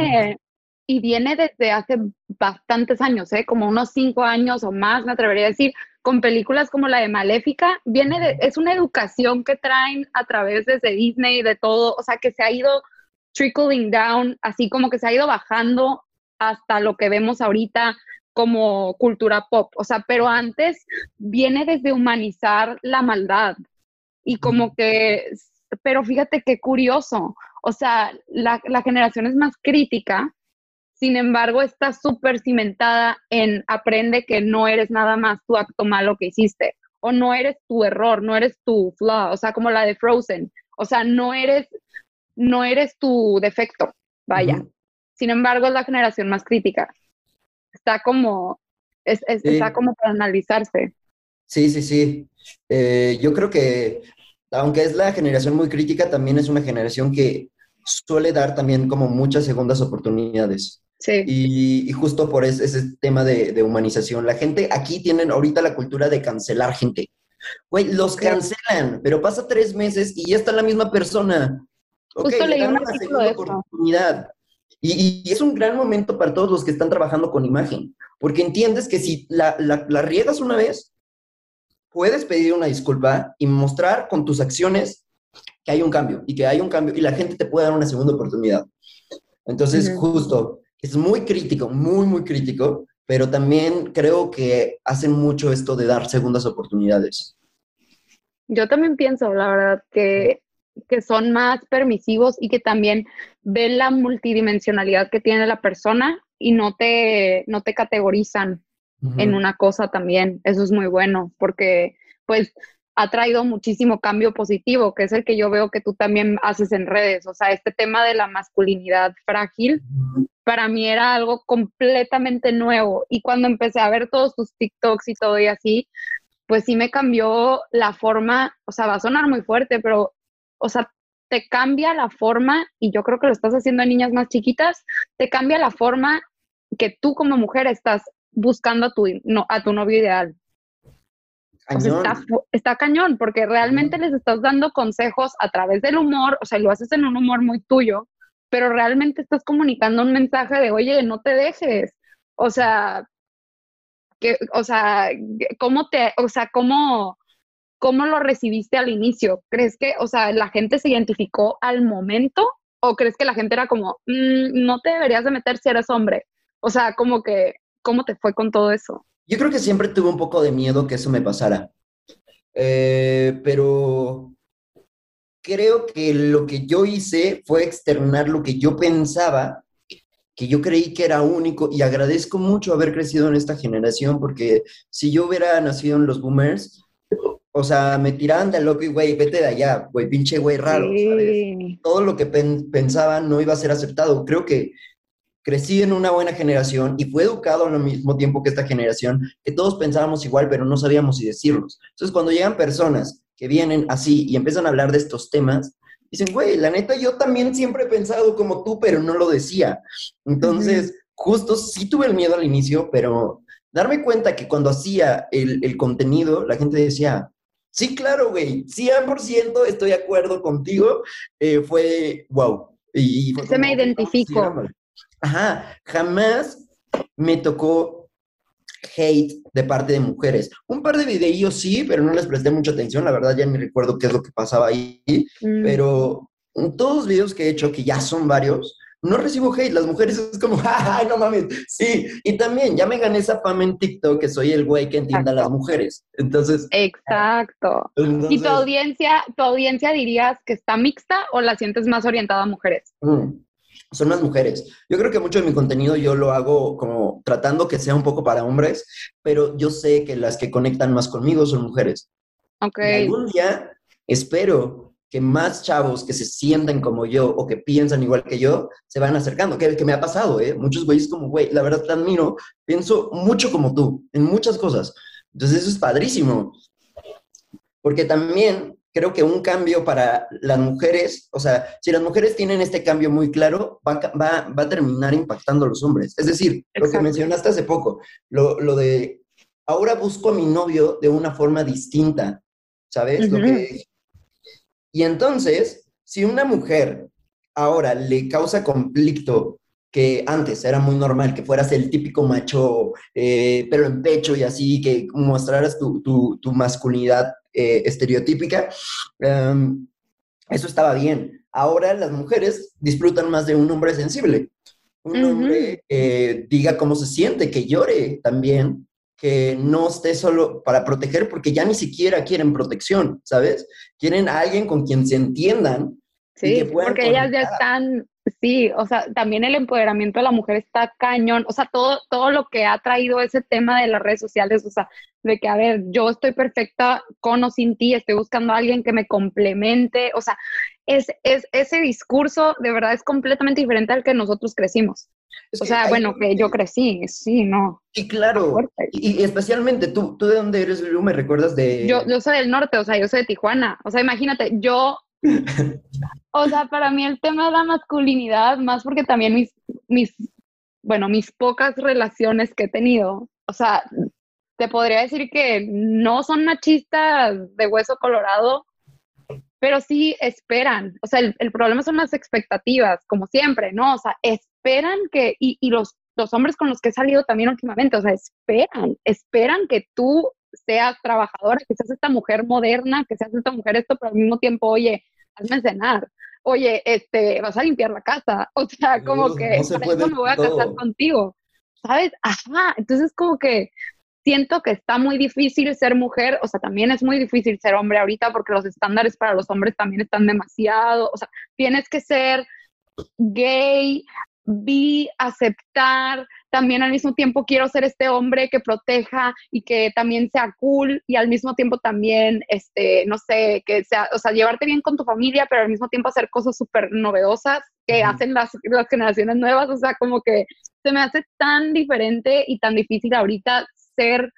y viene desde hace bastantes años, ¿eh? como unos cinco años o más, me atrevería a decir, con películas como la de Maléfica, viene de, es una educación que traen a través desde Disney, de todo, o sea, que se ha ido trickling down, así como que se ha ido bajando hasta lo que vemos ahorita como cultura pop, o sea, pero antes viene desde humanizar la maldad y como que, pero fíjate qué curioso, o sea, la, la generación es más crítica sin embargo, está súper cimentada en aprende que no eres nada más tu acto malo que hiciste, o no eres tu error, no eres tu flaw, o sea, como la de Frozen, o sea, no eres, no eres tu defecto, vaya. Sin embargo, es la generación más crítica. Está como, es, está como para analizarse. Sí, sí, sí. Eh, yo creo que, aunque es la generación muy crítica, también es una generación que suele dar también como muchas segundas oportunidades. Sí. Y, justo por ese, tema de, humanización. La gente, aquí tienen ahorita la cultura de cancelar gente. Güey, los cancelan, pero pasa tres meses y ya está la misma persona. Justo leí una segunda oportunidad. Y, es un gran momento para todos los que están trabajando con imagen, porque entiendes que si la, la, la riegas una vez, puedes pedir una disculpa y mostrar con tus acciones que hay un cambio y que hay un cambio y la gente te puede dar una segunda oportunidad. Entonces, justo, es muy crítico, muy, muy crítico, pero también creo que hacen mucho esto de dar segundas oportunidades. Yo también pienso, la verdad, que, que son más permisivos y que también ven la multidimensionalidad que tiene la persona y no te, no te categorizan en una cosa también. Eso es muy bueno, porque pues ha traído muchísimo cambio positivo, que es el que yo veo que tú también haces en redes. O sea, este tema de la masculinidad frágil, para mí era algo completamente nuevo. Y cuando empecé a ver todos tus TikToks y todo y así, pues sí me cambió la forma, o sea, va a sonar muy fuerte, pero, o sea, te cambia la forma, y yo creo que lo estás haciendo a niñas más chiquitas, te cambia la forma que tú como mujer estás buscando a tu, no, a tu novio ideal. Está, está, cañón, porque realmente les estás dando consejos a través del humor, o sea, lo haces en un humor muy tuyo, pero realmente estás comunicando un mensaje de, oye, no te dejes. O sea, que, o sea, ¿cómo te, o sea, cómo, cómo lo recibiste al inicio? ¿Crees que, o sea, la gente se identificó al momento o crees que la gente era como, mm, no te deberías de meter si eres hombre? O sea, como que, ¿cómo te fue con todo eso? Yo creo que siempre tuve un poco de miedo que eso me pasara. Eh, pero creo que lo que yo hice fue externar lo que yo pensaba, que yo creí que era único y agradezco mucho haber crecido en esta generación porque si yo hubiera nacido en los boomers, o sea, me tiraban de loco y güey, vete de allá, güey, pinche güey raro, Todo lo que pensaban no iba a ser aceptado. Creo que crecí en una buena generación y fue educado al mismo tiempo que esta generación, que todos pensábamos igual, pero no sabíamos si decirlos. Entonces, cuando llegan personas que vienen así y empiezan a hablar de estos temas, dicen, güey, la neta, yo también siempre he pensado como tú, pero no lo decía. Entonces, justo sí tuve el miedo al inicio, pero darme cuenta que cuando hacía el, contenido, la gente decía, sí, claro, güey, 100% estoy de acuerdo contigo, eh, fue wow. Y, Se me identificó. Ajá, jamás me tocó hate de parte de mujeres. Un par de videillos sí, pero no les presté mucha atención, la verdad ya ni recuerdo qué es lo que pasaba ahí, mm. pero en todos los videos que he hecho, que ya son varios, no recibo hate, las mujeres es como, ay, no mames, sí, y también ya me gané esa fama en TikTok que soy el güey que entienda a las mujeres, entonces. Exacto. ¿Y tu audiencia, tu audiencia dirías que está mixta o la sientes más orientada a mujeres? Mm son las mujeres. Yo creo que mucho de mi contenido yo lo hago como tratando que sea un poco para hombres, pero yo sé que las que conectan más conmigo son mujeres. Ok. Y algún día espero que más chavos que se sientan como yo o que piensan igual que yo se van acercando, que, que me ha pasado, ¿eh? Muchos güeyes como, güey, la verdad te admiro, pienso mucho como tú, en muchas cosas. Entonces eso es padrísimo. Porque también creo que un cambio para las mujeres, o sea, si las mujeres tienen este cambio muy claro, va, va, va a terminar impactando a los hombres. Es decir, lo que mencionaste hace poco, lo, lo, de ahora busco a mi novio de una forma distinta, ¿sabes? lo que, y entonces, si una mujer ahora le causa conflicto que antes era muy normal que fueras el típico macho, eh, pero en pecho y así, que mostraras tu, tu, tu masculinidad eh, estereotípica, em, eso estaba bien. Ahora las mujeres disfrutan más de un hombre sensible, un hombre que diga cómo se siente, que llore también, que no esté solo para proteger, porque ya ni siquiera quieren protección, ¿sabes? Quieren a alguien con quien se entiendan. Sí, porque ellas ya están Sí, o sea, también el empoderamiento de la mujer está cañón, o sea, todo, todo lo que ha traído ese tema de las redes sociales, o sea, de que, a ver, yo estoy perfecta con o sin ti, estoy buscando a alguien que me complemente, o sea, es, es, ese discurso de verdad es completamente diferente al que nosotros crecimos. o sea, bueno, que yo crecí, sí, ¿no? Y claro, y, especialmente tú, ¿tú de dónde eres, Lu? ¿Me recuerdas de...? Yo, yo soy del norte, o sea, yo soy de Tijuana, o sea, imagínate, yo o sea, para mí el tema de la masculinidad, más porque también mis, mis, bueno, mis pocas relaciones que he tenido, o sea, te podría decir que no son machistas de hueso colorado, pero sí esperan. O sea, el, problema son las expectativas, como siempre, ¿no? O sea, esperan que, y, y los, los hombres con los que he salido también últimamente, o sea, esperan, esperan que tú seas trabajadora, que seas esta mujer moderna, que seas esta mujer esto, pero al mismo tiempo, oye, hazme cenar, oye, este, vas a limpiar la casa, o sea, como que por eso me voy a casar contigo, ¿sabes? Ajá, entonces como que siento que está muy difícil ser mujer, o sea, también es muy difícil ser hombre ahorita porque los estándares para los hombres también están demasiado, o sea, tienes que ser gay, vi, aceptar, también al mismo tiempo quiero ser este hombre que proteja y que también sea cool y al mismo tiempo también, este, no sé, que sea, o sea, llevarte bien con tu familia, pero al mismo tiempo hacer cosas súper novedosas que hacen las, las generaciones nuevas, o sea, como que se me hace tan diferente y tan difícil ahorita ser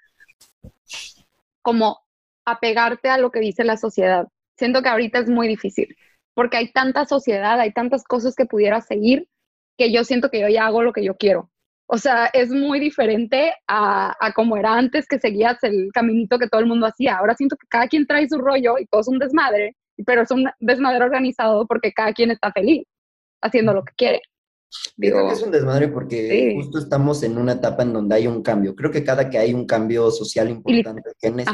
como apegarte a lo que dice la sociedad. Siento que ahorita es muy difícil porque hay tanta sociedad, hay tantas cosas que pudiera seguir que yo siento que yo ya hago lo que yo quiero. O sea, es muy diferente a, a como era antes que seguías el caminito que todo el mundo hacía. Ahora siento que cada quien trae su rollo y todo es un desmadre, pero es un desmadre organizado porque cada quien está feliz haciendo lo que quiere. Digo, creo que es un desmadre porque justo estamos en una etapa en donde hay un cambio. Creo que cada que hay un cambio social importante, que en este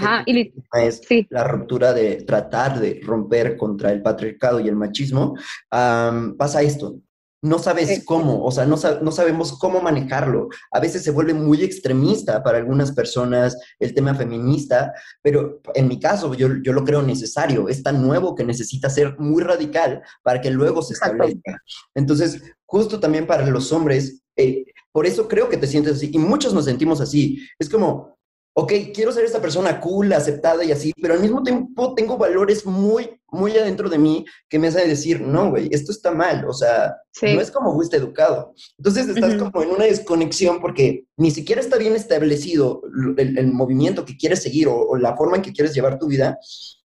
es la ruptura de tratar de romper contra el patriarcado y el machismo, pasa esto no sabes cómo, o sea, no, no, sabemos cómo manejarlo. A veces se vuelve muy extremista para algunas personas el tema feminista, pero en mi caso yo, yo lo creo necesario, es tan nuevo que necesita ser muy radical para que luego se establezca. Entonces, justo también para los hombres, eh, por eso creo que te sientes así, y muchos nos sentimos así. Es como, ok, quiero ser esta persona cool, aceptada y así, pero al mismo tiempo tengo valores muy, muy adentro de mí que me hacen decir, no, güey, esto está mal, o sea, no es como fuiste educado. Entonces estás como en una desconexión porque ni siquiera está bien establecido el, movimiento que quieres seguir o, la forma en que quieres llevar tu vida,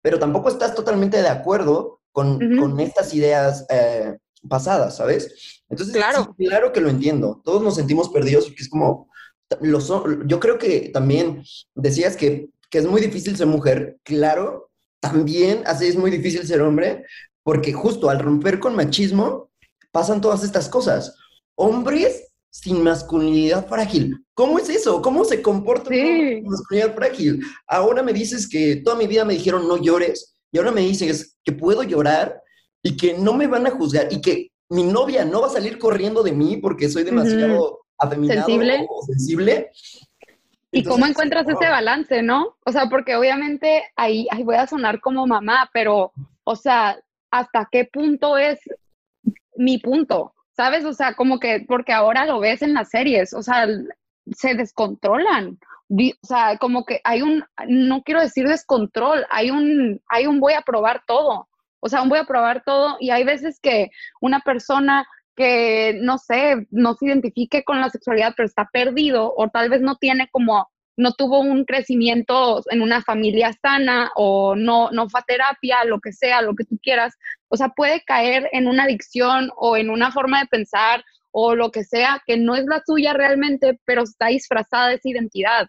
pero tampoco estás totalmente de acuerdo con, con estas ideas eh, pasadas, ¿sabes? Entonces, claro. claro que lo entiendo. Todos nos sentimos perdidos porque es como, yo creo que también decías que, es muy difícil ser mujer, claro, también así es muy difícil ser hombre, porque justo al romper con machismo pasan todas estas cosas. Hombres sin masculinidad frágil. ¿Cómo es eso? ¿Cómo se comporta sí. masculinidad frágil? Ahora me dices que toda mi vida me dijeron no llores y ahora me dices que puedo llorar y que no me van a juzgar y que mi novia no va a salir corriendo de mí porque soy demasiado sensible. o sensible. ¿Y cómo encuentras ese balance, no? O sea, porque obviamente ahí, ahí voy a sonar como mamá, pero, o sea, ¿hasta qué punto es mi punto? ¿Sabes? O sea, como que, porque ahora lo ves en las series, o sea, se descontrolan. O sea, como que hay un, no quiero decir descontrol, hay un, hay un voy a probar todo. O sea, un voy a probar todo y hay veces que una persona que, no sé, no se identifique con la sexualidad, pero está perdido o tal vez no tiene como, no tuvo un crecimiento en una familia sana o no, no fue a terapia, lo que sea, lo que tú quieras. O sea, puede caer en una adicción o en una forma de pensar o lo que sea que no es la suya realmente, pero está disfrazada de esa identidad.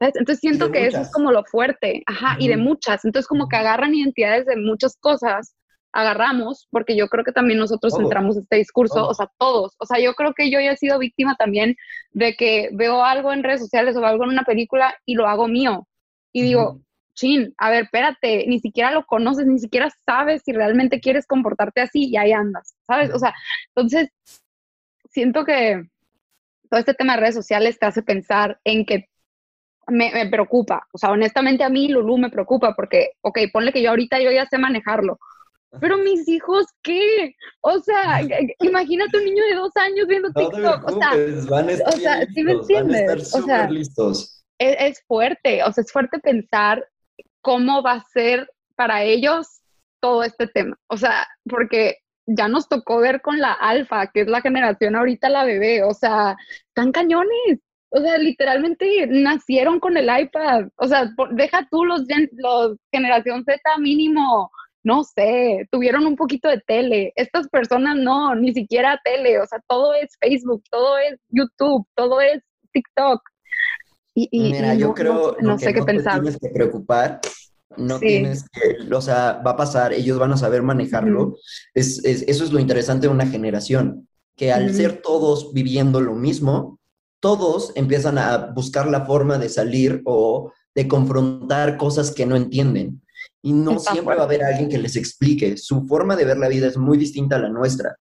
Entonces siento que eso es como lo fuerte, ajá, y de muchas. Entonces como que agarran identidades de muchas cosas agarramos, porque yo creo que también nosotros entramos este discurso, o sea, todos, o sea, yo creo que yo ya he sido víctima también de que veo algo en redes sociales o algo en una película y lo hago mío. Y digo, chin, a ver, espérate, ni siquiera lo conoces, ni siquiera sabes si realmente quieres comportarte así y ahí andas, ¿sabes? O sea, entonces, siento que todo este tema de redes sociales te hace pensar en que me, me, preocupa. O sea, honestamente a mí Lulu me preocupa porque, ok, ponle que yo ahorita yo ya sé manejarlo, pero mis hijos, ¿qué? O sea, imagínate un niño de dos años viendo TikTok. o sea, van a estar o sea ¿sí me entiendes? o sea, listos. Es, es, fuerte, o sea, es fuerte pensar cómo va a ser para ellos todo este tema. O sea, porque ya nos tocó ver con la alfa, que es la generación ahorita la bebé, o sea, están cañones. O sea, literalmente nacieron con el iPad. O sea, deja tú los, los generación Z mínimo no sé, tuvieron un poquito de tele. Estas personas no, ni siquiera tele, o sea, todo es Facebook, todo es YouTube, todo es TikTok. Y, Mira, yo creo no, sé qué pensar. Tienes que preocupar, no tienes que, o sea, va a pasar, ellos van a saber manejarlo. es, eso es lo interesante de una generación, que al ser todos viviendo lo mismo, todos empiezan a buscar la forma de salir o de confrontar cosas que no entienden y no siempre va a haber alguien que les explique. Su forma de ver la vida es muy distinta a la nuestra.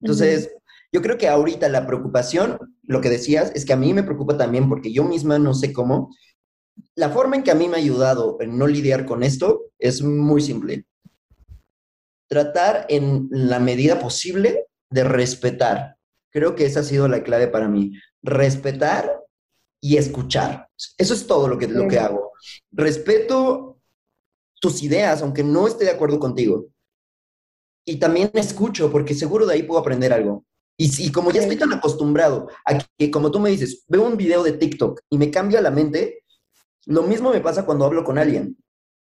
Entonces, yo creo que ahorita la preocupación, lo que decías, es que a mí me preocupa también porque yo misma no sé cómo. La forma en que a mí me ha ayudado en no lidiar con esto es muy simple. Tratar en la medida posible de respetar. Creo que esa ha sido la clave para mí. Respetar y escuchar. Eso es todo lo que, lo que hago. Respeto tus ideas, aunque no esté de acuerdo contigo. Y también escucho, porque seguro de ahí puedo aprender algo. Y, y como ya estoy tan acostumbrado a que, como tú me dices, veo un video de TikTok y me cambia la mente, lo mismo me pasa cuando hablo con alguien.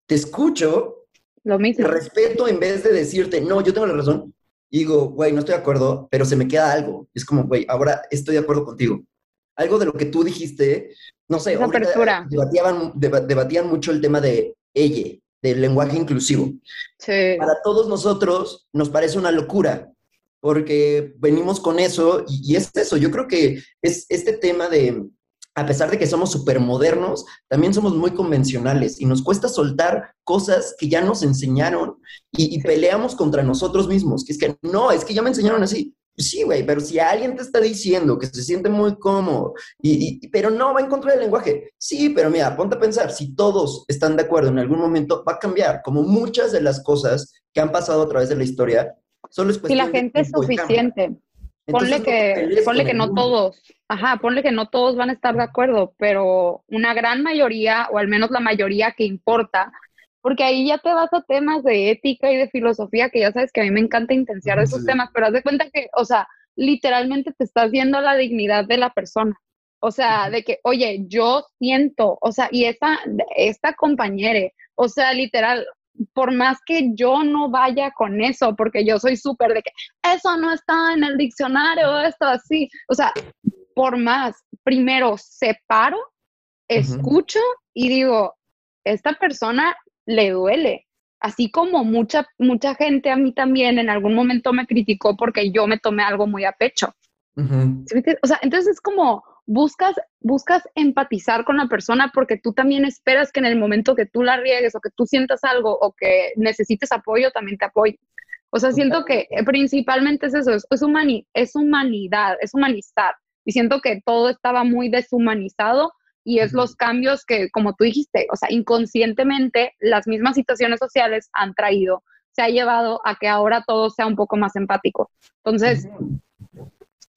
Te escucho, lo mismo. Te respeto en vez de decirte, no, yo tengo la razón. Y digo, güey, no estoy de acuerdo, pero se me queda algo. Es como, güey, ahora estoy de acuerdo contigo. algo de lo que tú dijiste, no sé, debatían, debatían mucho el tema de ella, del lenguaje inclusivo. Sí. Para todos nosotros nos parece una locura, porque venimos con eso y, y es eso, yo creo que es este tema de, a pesar de que somos súper modernos, también somos muy convencionales y nos cuesta soltar cosas que ya nos enseñaron y, peleamos contra nosotros mismos, que es que no, es que ya me enseñaron así. Sí, güey, pero si alguien te está diciendo que se siente muy cómodo, y, pero no va en contra del lenguaje, sí, pero mira, ponte a pensar, si todos están de acuerdo en algún momento, va a cambiar, como muchas de las cosas que han pasado a través de la historia, solo es Si la gente es suficiente. Ponle que, ponle que no todos, ajá, ponle que no todos van a estar de acuerdo, pero una gran mayoría, o al menos la mayoría que importa, porque ahí ya te vas a temas de ética y de filosofía, que ya sabes que a mí me encanta intensiar esos temas, pero haz de cuenta que, o sea, literalmente te estás viendo la dignidad de la persona. O sea, de que, oye, yo siento, o sea, y esta, esta compañera, o sea, literal, por más que yo no vaya con eso, porque yo soy súper de que eso no está en el diccionario, esto así, o sea, por más, primero separo, escucho y digo, esta persona le duele, así como mucha, mucha gente a mí también en algún momento me criticó porque yo me tomé algo muy a pecho. O sea, entonces es como, buscas, buscas empatizar con la persona porque tú también esperas que en el momento que tú la riegues o que tú sientas algo o que necesites apoyo, también te apoye. O sea, siento que principalmente es eso, es, es, es humanidad, es humanizar. Y siento que todo estaba muy deshumanizado y es los cambios que, como tú dijiste, o sea, inconscientemente las mismas situaciones sociales han traído, se ha llevado a que ahora todo sea un poco más empático. Entonces,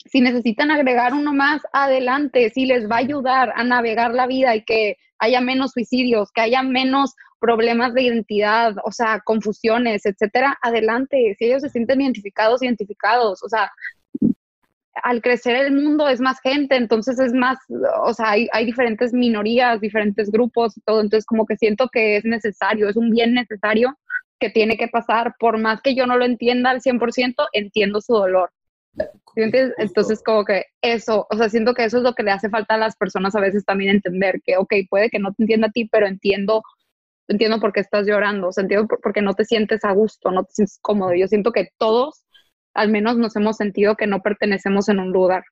si necesitan agregar uno más, adelante, si les va a ayudar a navegar la vida y que haya menos suicidios, que haya menos problemas de identidad, o sea, confusiones, etcétera, adelante. Si ellos se sienten identificados, identificados, o sea, al crecer el mundo es más gente, entonces es más, o sea, hay, hay diferentes minorías, diferentes grupos y todo, entonces como que siento que es necesario, es un bien necesario que tiene que pasar, por más que yo no lo entienda al 100%, entiendo su dolor. Entonces, como que eso, o sea, siento que eso es lo que le hace falta a las personas a veces también entender que, ok, puede que no te entienda a ti, pero entiendo, entiendo por qué estás llorando, o sea, entiendo por, porque no te sientes a gusto, no te sientes cómodo. Yo siento que todos, al menos, nos hemos sentido que no pertenecemos en un lugar.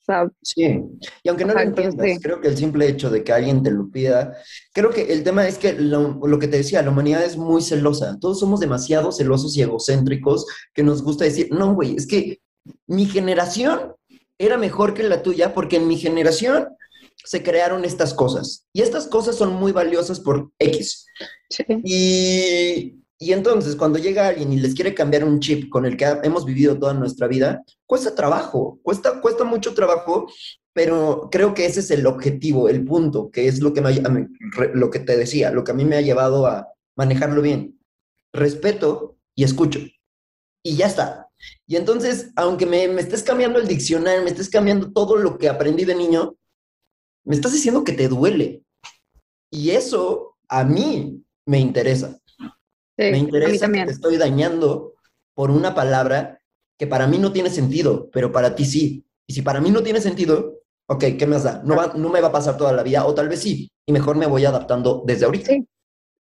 O sea, sí, y aunque no lo entiendas, creo que el simple hecho de que alguien te lo pida, creo que el tema es que lo, lo, que te decía, la humanidad es muy celosa, todos somos demasiado celosos y egocéntricos que nos gusta decir, no, güey, es que mi generación era mejor que la tuya porque en mi generación se crearon estas cosas y estas cosas son muy valiosas por X. Y, y, entonces cuando llega alguien y les quiere cambiar un chip con el que hemos vivido toda nuestra vida, cuesta trabajo, cuesta, cuesta mucho trabajo, pero creo que ese es el objetivo, el punto, que es lo que, me, lo que te decía, lo que a mí me ha llevado a manejarlo bien. Respeto y escucho. Y ya está, y entonces, aunque me, me, estés cambiando el diccionario, me estés cambiando todo lo que aprendí de niño, me estás diciendo que te duele. Y eso a mí me interesa. Me interesa que te estoy dañando por una palabra que para mí no tiene sentido, pero para ti sí. Y si para mí no tiene sentido, ok, ¿qué me da? No, va, no me va a pasar toda la vida, o tal vez sí, y mejor me voy adaptando desde ahorita. Sí.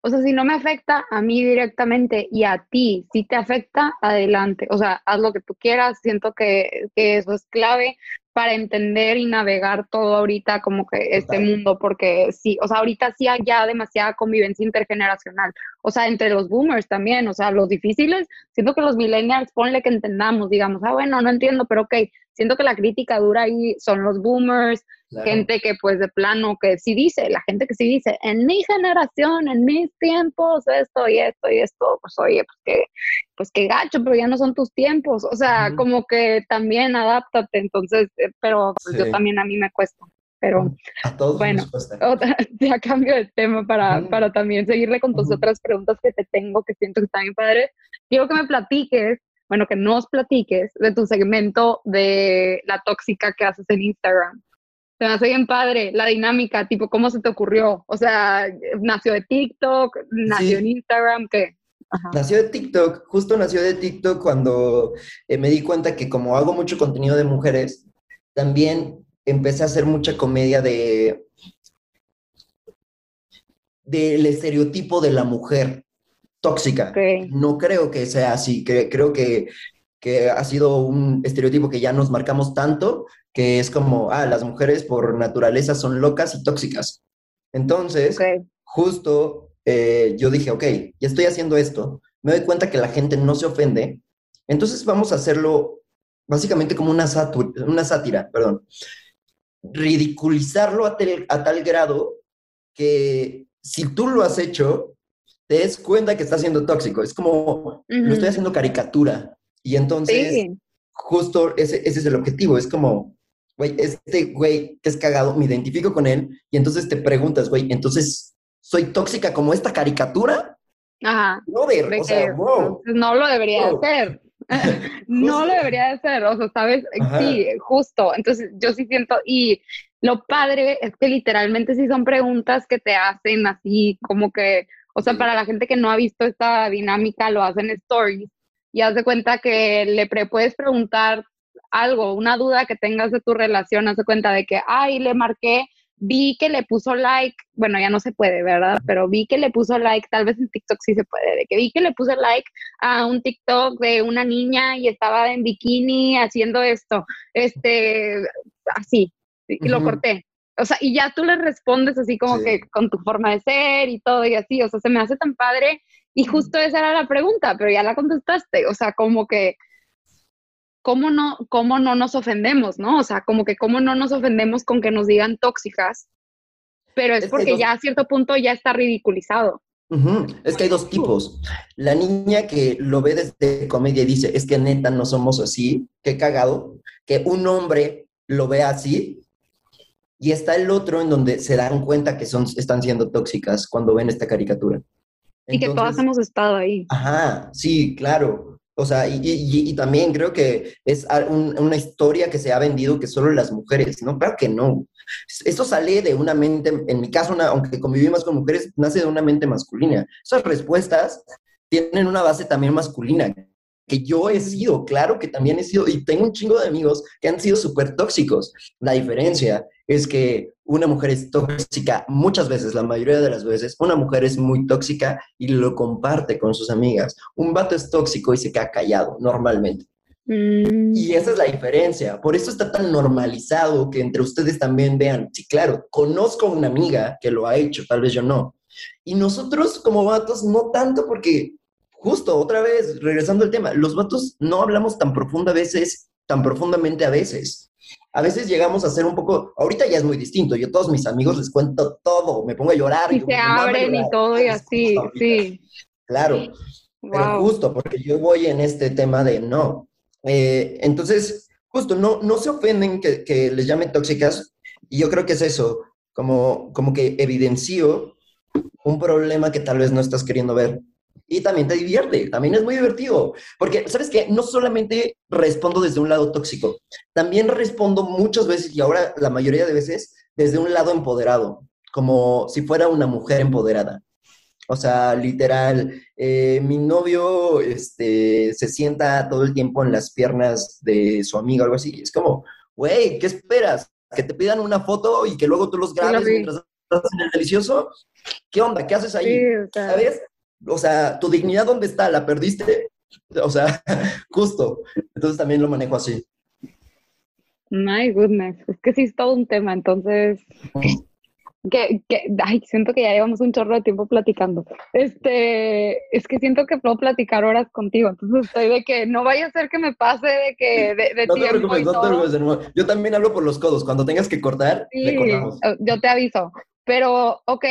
O sea, si no me afecta a mí directamente y a ti, si te afecta, adelante. O sea, haz lo que tú quieras. Siento que, que eso es clave para entender y navegar todo ahorita como que este mundo, porque sí, o sea, ahorita sí hay ya demasiada convivencia intergeneracional, o sea, entre los boomers también, o sea, los difíciles, siento que los millennials, ponle que entendamos, digamos, ah, bueno, no entiendo, pero ok, siento que la crítica dura ahí son los boomers, gente que pues de plano, que sí dice, la gente que sí dice, en mi generación, en mis tiempos, esto y esto y esto, pues oye, pues que, pues que gacho, pero ya no son tus tiempos, o sea, como que también adáptate, entonces, eh, pero pues, yo también a mí me cuesta. Pero a todos bueno, ya cambio de tema para, para también seguirle con tus otras preguntas que te tengo, que siento que están bien padres. Quiero que me platiques bueno, que nos platiques de tu segmento de la tóxica que haces en Instagram. Se me hace bien padre la dinámica, tipo, ¿cómo se te ocurrió? O sea, ¿nació de TikTok? ¿Nació en Instagram? ¿Qué? Nació de TikTok, justo nació de TikTok cuando eh, me di cuenta que como hago mucho contenido de mujeres, también empecé a hacer mucha comedia de del estereotipo de la mujer tóxica. No creo que sea así, creo que, que ha sido un estereotipo que ya nos marcamos tanto que es como, ah, las mujeres por naturaleza son locas y tóxicas. Entonces, justo eh, yo dije, ok, ya estoy haciendo esto, me doy cuenta que la gente no se ofende, entonces vamos a hacerlo básicamente como una, una sátira, perdón. Ridiculizarlo a, a tal grado que si tú lo has hecho, te des cuenta que está siendo tóxico. Es como, lo estoy haciendo caricatura. Y entonces, justo ese, ese, es el objetivo. Es como, güey, este güey que es cagado, me identifico con él. Y entonces te preguntas, güey, entonces, ¿soy tóxica como esta caricatura? Ajá. No, o sea, no lo debería hacer. no lo debería hacer, o sea, ¿sabes? Sí, justo. Entonces, yo sí siento, y lo padre es que literalmente sí son preguntas que te hacen así, como que, o sea, para la gente que no ha visto esta dinámica, lo hacen stories y haz de cuenta que le puedes preguntar algo, una duda que tengas de tu relación, haz de cuenta de que, ay, le marqué, vi que le puso like, bueno, ya no se puede, ¿verdad? Pero vi que le puso like, tal vez en TikTok sí se puede, de que vi que le puso like a un TikTok de una niña y estaba en bikini haciendo esto, este, así, y lo corté. O sea, y ya tú le respondes así como que con tu forma de ser y todo y así, o sea, se me hace tan padre y justo esa era la pregunta, pero ya la contestaste, o sea, como que ¿cómo no, cómo no nos ofendemos, no? O sea, como que cómo no nos ofendemos con que nos digan tóxicas, pero es, porque ya a cierto punto ya está ridiculizado. Es que hay dos tipos. La niña que lo ve desde comedia y dice, es que neta no somos así, qué cagado, que un hombre lo ve así y está el otro en donde se dan cuenta que son, están siendo tóxicas cuando ven esta caricatura. y que todas hemos estado ahí. Ajá, sí, claro. O sea, y, también creo que es una historia que se ha vendido que solo las mujeres, ¿no? Claro que no. Esto sale de una mente, en mi caso, aunque convivimos con mujeres, nace de una mente masculina. Esas respuestas tienen una base también masculina que yo he sido, claro que también he sido, y tengo un chingo de amigos que han sido súper tóxicos. La diferencia es que una mujer es tóxica muchas veces, la mayoría de las veces, una mujer es muy tóxica y lo comparte con sus amigas. Un vato es tóxico y se queda callado normalmente. Mm. Y esa es la diferencia. Por eso está tan normalizado que entre ustedes también vean, sí, claro, conozco a una amiga que lo ha hecho, tal vez yo no. Y nosotros como vatos no tanto porque justo, otra vez, regresando al tema, los vatos no hablamos tan profunda a veces, tan profundamente a veces. A veces llegamos a ser un poco, ahorita ya es muy distinto, yo a todos mis amigos les cuento todo, me pongo a llorar. Y, se abren y todo y así, sí. Claro, pero justo, porque yo voy en este tema de no. Eh, entonces, justo, no, no se ofenden que, que, les llamen tóxicas, y yo creo que es eso, como, como que evidencio un problema que tal vez no estás queriendo ver y también te divierte, también es muy divertido, porque, ¿sabes qué? No solamente respondo desde un lado tóxico, también respondo muchas veces, y ahora la mayoría de veces, desde un lado empoderado, como si fuera una mujer empoderada. O sea, literal, eh, mi novio este, se sienta todo el tiempo en las piernas de su amigo algo así. Es como, güey, ¿qué esperas? ¿Que te pidan una foto y que luego tú los grabes mientras estás en el delicioso? ¿Qué onda? ¿Qué haces ahí? ¿Sabes? O sea, tu dignidad, ¿dónde está? ¿La perdiste? O sea, justo. Entonces también lo manejo así. My goodness, es que sí es todo un tema, entonces, que, que, ay, siento que ya llevamos un chorro de tiempo platicando. Este, es que siento que puedo platicar horas contigo, entonces estoy de que no vaya a ser que me pase de que de, de no Te preocupes, no te preocupes, Yo también hablo por los codos, cuando tengas que cortar, sí, cortamos. Yo te aviso, pero, ok,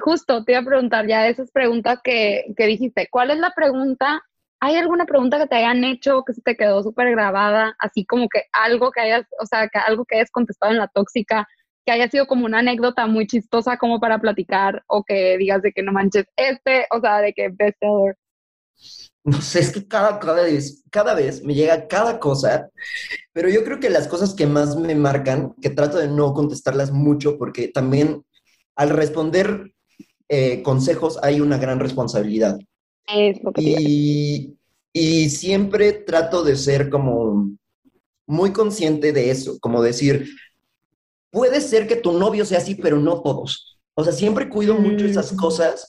justo te iba a preguntar ya esas preguntas que, que dijiste. ¿Cuál es la pregunta? ¿Hay alguna pregunta que te hayan hecho que se te quedó súper grabada? Así como que algo que hayas, o sea, que algo que hayas contestado en la tóxica, que haya sido como una anécdota muy chistosa como para platicar o que digas de que no manches este, o sea, de que bestseller. No sé, es que cada, cada, vez, cada vez me llega cada cosa, pero yo creo que las cosas que más me marcan, que trato de no contestarlas mucho porque también al responder eh, consejos hay una gran responsabilidad. y, y siempre trato de ser como muy consciente de eso, como decir, puede ser que tu novio sea así, pero no todos. O sea, siempre cuido mucho esas Mm. cosas.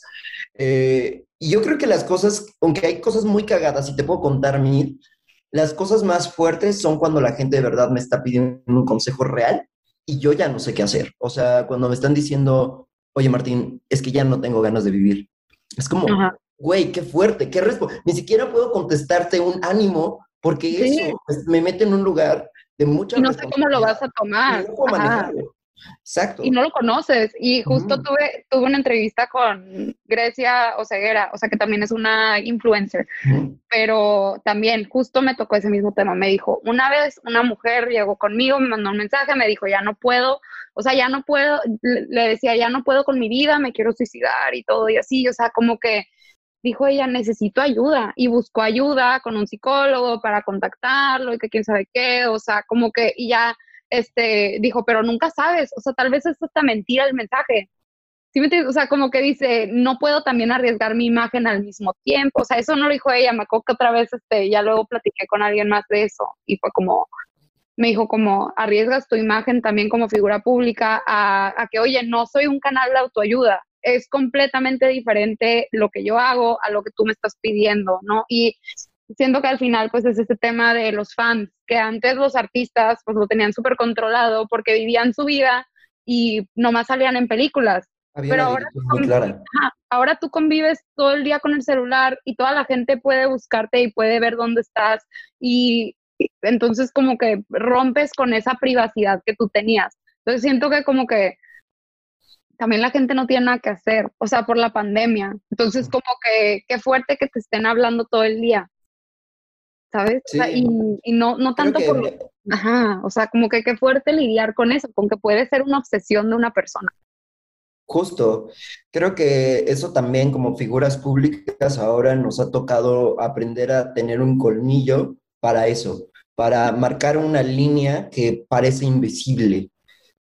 eh, y yo creo que las cosas, aunque hay cosas muy cagadas y te puedo contar mil, las cosas más fuertes son cuando la gente de verdad me está pidiendo un consejo real y yo ya no sé qué hacer. O sea, cuando me están diciendo, oye Martín, es que ya no tengo ganas de vivir. Es como, Ajá. güey, qué fuerte, qué respo Ni siquiera puedo contestarte un ánimo porque Sí. eso pues, me mete en un lugar de mucha Y no sé cómo lo vas a tomar. no puedo manejarlo. Exacto. y no lo conoces. Y justo Ujú. tuve, tuve una entrevista con Grecia Oseguera, o sea, que también es una influencer, Ujú. pero también justo me tocó ese mismo tema. Me dijo, una vez una mujer llegó conmigo, me mandó un mensaje, me dijo, ya no puedo, o sea, ya no puedo, le decía, ya no puedo con mi vida, me quiero suicidar y todo y así, o sea, como que dijo ella, necesito ayuda y buscó ayuda con un psicólogo para contactarlo y que quién sabe qué, o sea, como que, y ya, este, dijo, pero nunca sabes, o sea, tal vez es hasta mentira el mensaje. ¿Sí me? O sea, como que dice, no puedo también arriesgar mi imagen al mismo tiempo, o sea, eso no lo dijo ella, me acuerdo que otra vez, este, ya luego platiqué con alguien más de eso y fue como, me dijo como, arriesgas tu imagen también como figura pública a, a que, oye, no soy un canal de autoayuda, es completamente diferente lo que yo hago a lo que tú me estás pidiendo, ¿no? Y siento que al final, pues es este tema de los fans, que antes los artistas, pues lo tenían súper controlado porque vivían su vida y nomás salían en películas. Había Pero ahora clara. Ajá, Ahora tú convives todo el día con el celular y toda la gente puede buscarte y puede ver dónde estás y y entonces como que rompes con esa privacidad que tú tenías. Entonces siento que como que también la gente no tiene nada que hacer, o sea, por la pandemia. Entonces como que qué fuerte que te estén hablando todo el día, ¿sabes? O sea, Sí. y, y no, no tanto que por... Ajá, o sea, como que qué fuerte lidiar con eso, con que puede ser una obsesión de una persona. Justo, creo que eso también como figuras públicas ahora nos ha tocado aprender a tener un colmillo para eso, para marcar una línea que parece invisible,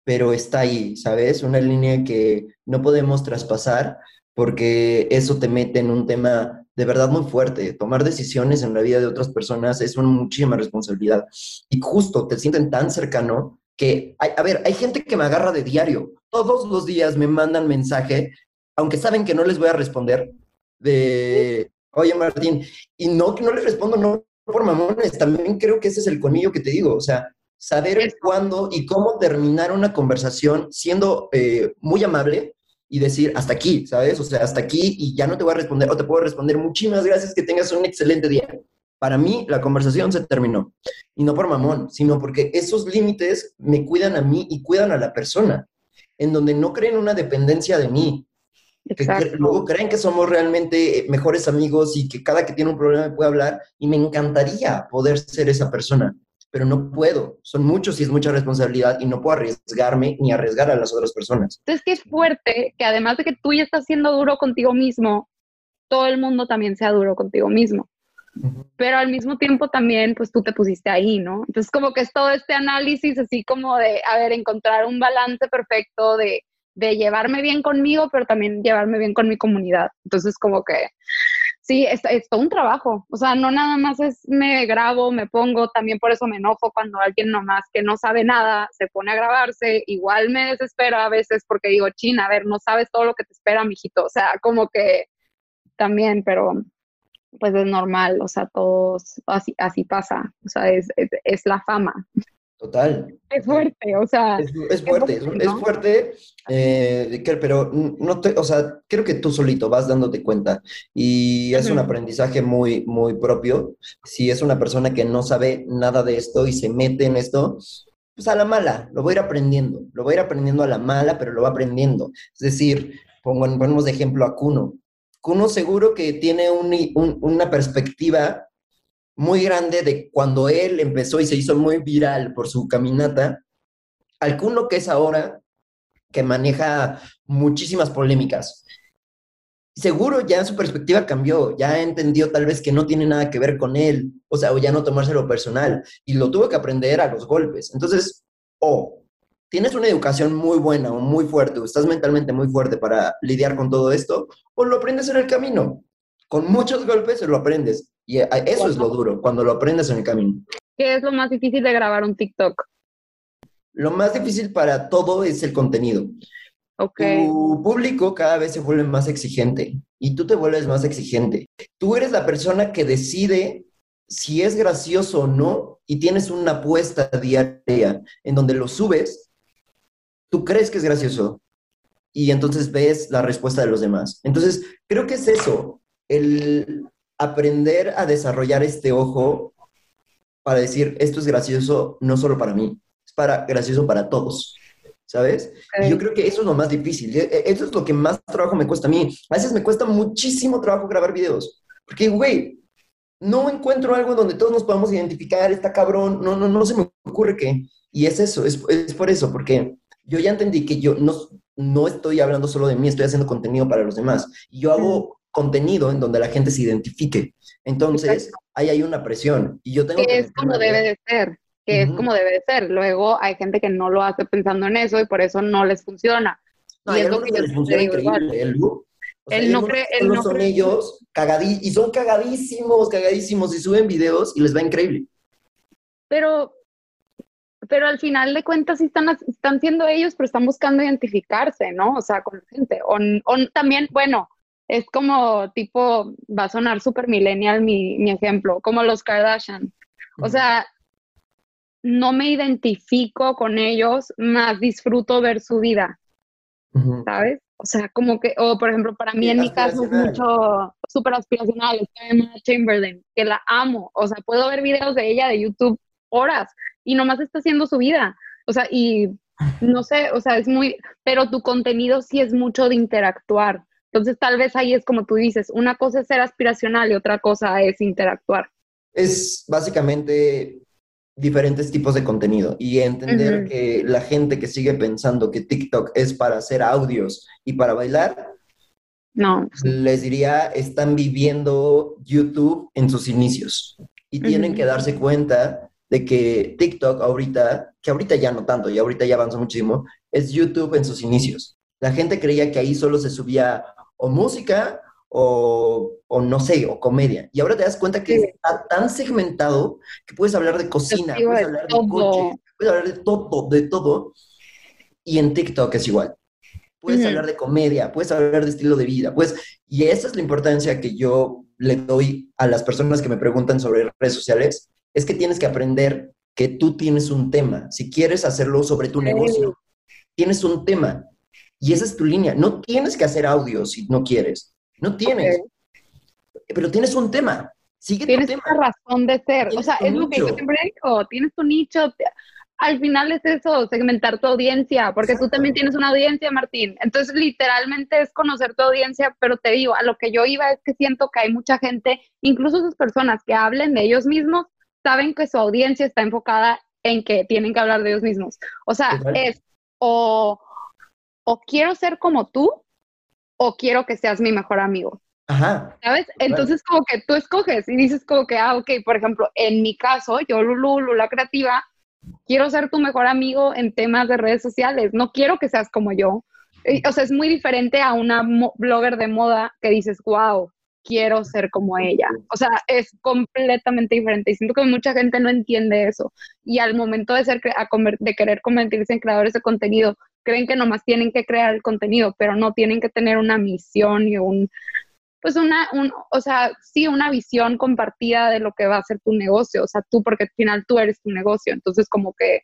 pero está ahí, ¿sabes? Una línea que no podemos traspasar porque eso te mete en un tema de verdad muy fuerte. Tomar decisiones en la vida de otras personas es una muchísima responsabilidad y justo te sienten tan cercano que, hay- a ver, hay gente que me agarra de diario. Todos los días me mandan mensaje, aunque saben que no les voy a responder, de, oye Martín, y no que no les respondo, no por mamones, también creo que ese es el colmillo que te digo, o sea, saber cuándo y cómo terminar una conversación siendo eh, muy amable y decir hasta aquí, ¿sabes? O sea, hasta aquí y ya no te voy a responder o te puedo responder muchísimas gracias, que tengas un excelente día. Para mí, la conversación se terminó. Y no por mamón, sino porque esos límites me cuidan a mí y cuidan a la persona, en donde no creen una dependencia de mí, que luego creen que somos realmente eh, mejores amigos y que cada que tiene un problema me puede hablar y me encantaría poder ser esa persona, pero no puedo. Son muchos y es mucha responsabilidad y no puedo arriesgarme ni arriesgar a las otras personas. Entonces, que es fuerte que además de que tú ya estás siendo duro contigo mismo, todo el mundo también sea duro contigo mismo. Pero al mismo tiempo también, pues tú te pusiste ahí, ¿no? Entonces, como que es todo este análisis así como de, a ver, encontrar un balance perfecto de, de llevarme bien conmigo, pero también llevarme bien con mi comunidad. Entonces, como que sí, es, es todo un trabajo. O sea, no nada más es me grabo, me pongo, también por eso me enojo cuando alguien nomás que no sabe nada se pone a grabarse. Igual me desespera a veces porque digo, China, a ver, no sabes todo lo que te espera, mijito. O sea, como que también, pero pues es normal, o sea, todos así, así pasa. O sea, es, es, es la fama. Total. Es fuerte, o sea. Es, es fuerte, es, fuerte, es ¿no? fuerte, eh, pero no te, o sea, creo que tú solito vas dándote cuenta y es un aprendizaje muy, muy propio. Si es una persona que no sabe nada de esto y se mete en esto, pues a la mala, lo voy a ir aprendiendo, lo voy a ir aprendiendo a la mala, pero lo va aprendiendo. Es decir, pongo, ponemos de ejemplo a Kuno. Kuno seguro que tiene un- un- una perspectiva muy grande de cuando él empezó y se hizo muy viral por su caminata, al Kuno que es ahora, que maneja muchísimas polémicas. Seguro ya su perspectiva cambió, ya entendió tal vez que no tiene nada que ver con él, o sea, o ya no tomárselo personal, y lo tuvo que aprender a los golpes. Entonces, o tienes una educación muy buena o muy fuerte, o estás mentalmente muy fuerte para lidiar con todo esto, o lo aprendes en el camino. Con muchos golpes lo aprendes. Y a- eso es lo duro, cuando lo aprendes en el camino. ¿Qué es lo más difícil de grabar un TikTok? Lo más difícil para todo es el contenido. Okay. Tu público cada vez se vuelve más exigente y tú te vuelves más exigente. Tú eres la persona que decide si es gracioso o no y tienes una apuesta diaria en donde lo subes, tú crees que es gracioso y entonces ves la respuesta de los demás. Entonces, creo que es eso, el aprender a desarrollar este ojo para decir, esto es gracioso no solo para mí, es para, gracioso para todos. ¿sabes? yo creo que eso es lo más difícil. E, e, eso es lo que más trabajo me cuesta a mí. A veces me cuesta muchísimo trabajo grabar videos. Porque, güey, no encuentro algo donde todos nos podamos identificar, está cabrón, no, no, no se me ocurre qué. Y es eso, es, es por eso, porque yo ya entendí que yo no, no estoy hablando solo de mí, estoy haciendo contenido para los demás. Y yo hago contenido en donde la gente se identifique. Entonces, ahí hay una presión. Y yo tengo que... Es como debe de ser que es como debe de ser. Luego hay gente que no lo hace pensando en eso y por eso no les funciona. No, y es lo que les funciona increíble. El, o él no cree, él no son ellos cagadí y son cagadísimos, cagadísimos y suben videos y les va increíble. Pero pero al final de cuentas sí están, están siendo ellos, pero están buscando identificarse, ¿no? O sea, con la gente. O, también, bueno, es como tipo, va a sonar súper millennial mi, mi, ejemplo, como los Kardashian. O sea, no me identifico con ellos, más disfruto ver su vida, ¿sabes? O sea, como que, o por ejemplo, para mí en mi caso es mucho súper aspiracional, es Emma Chamberlain, que la amo, o sea, puedo ver videos de ella de YouTube horas y nomás está haciendo su vida, o sea, y no sé, o sea, es muy, pero tu contenido sí es mucho de interactuar, entonces tal vez ahí es como tú dices, una cosa es ser aspiracional y otra cosa es interactuar. Es básicamente diferentes tipos de contenido y entender que la gente que sigue pensando que TikTok es para hacer audios y para bailar, no. Les diría, están viviendo YouTube en sus inicios y tienen que darse cuenta de que TikTok ahorita, que ahorita ya no tanto y ahorita ya avanzó muchísimo, es YouTube en sus inicios. La gente creía que ahí solo se subía o música o, o, no sé, o comedia. Y ahora te das cuenta que está tan segmentado que puedes hablar de cocina, puedes hablar de coche, puedes hablar de todo, de todo. Y en TikTok es igual. Puedes hablar de comedia, puedes hablar de estilo de vida, pues, y esa es la importancia que yo le doy a las personas que me preguntan sobre redes sociales, es que tienes que aprender que tú tienes un tema. Si quieres hacerlo sobre tu negocio, tienes un tema. Y esa es tu línea. No tienes que hacer audio si no quieres. No tienes. Pero tienes un tema. Sigue tienes tu una razón de ser. O sea, es lo que yo siempre digo. Tienes tu nicho. Al final es eso, segmentar tu audiencia, porque tú también tienes una audiencia, Martín. Entonces, literalmente es conocer tu audiencia, pero te digo, a lo que yo iba es que siento que hay mucha gente, incluso esas personas que hablen de ellos mismos, saben que su audiencia está enfocada en que tienen que hablar de ellos mismos. O sea, es o, o quiero ser como tú o quiero que seas mi mejor amigo. Ajá. ¿Sabes? Entonces como que tú escoges y dices como que, ah, ok, por ejemplo, en mi caso, yo Lulu, Lula Creativa, quiero ser tu mejor amigo en temas de redes sociales, no quiero que seas como yo. O sea, es muy diferente a una blogger de moda que dices, wow, quiero ser como ella. O sea, es completamente diferente y siento que mucha gente no entiende eso. Y al momento de, ser, de querer convertirse en creadores de contenido, creen que nomás tienen que crear el contenido, pero no tienen que tener una misión y un, pues una, un, o sea, sí, una visión compartida de lo que va a ser tu negocio, o sea, tú, porque al final tú eres tu negocio, entonces como que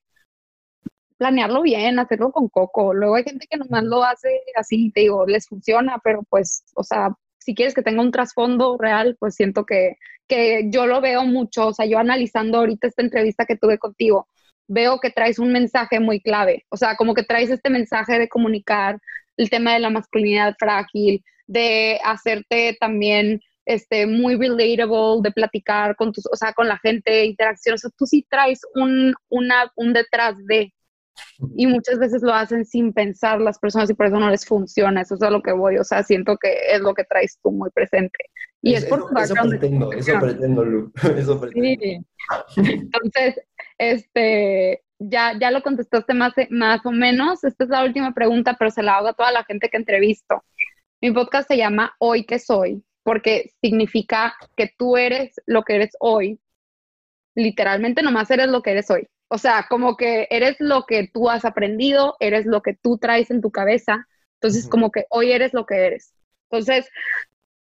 planearlo bien, hacerlo con coco. Luego hay gente que nomás lo hace así, te digo, les funciona, pero pues, o sea, si quieres que tenga un trasfondo real, pues siento que, que yo lo veo mucho, o sea, yo analizando ahorita esta entrevista que tuve contigo, veo que traes un mensaje muy clave, o sea, como que traes este mensaje de comunicar el tema de la masculinidad frágil, de hacerte también este, muy relatable, de platicar con tus, o sea, con la gente, interacción, o sea, tú sí traes un, una, un detrás de, y muchas veces lo hacen sin pensar las personas y por eso no les funciona, eso es a lo que voy, o sea, siento que es lo que traes tú muy presente. Y es, por eso, eso pretendo, eso pretendo, Lu, eso pretendo. Sí. Entonces, este, ya, ya lo contestaste más, más o menos. Esta es la última pregunta, pero se la hago a toda la gente que entrevisto. Mi podcast se llama Hoy que soy, porque significa que tú eres lo que eres hoy. Literalmente nomás eres lo que eres hoy. O sea, como que eres lo que tú has aprendido, eres lo que tú traes en tu cabeza. Entonces, como que hoy eres lo que eres. Entonces,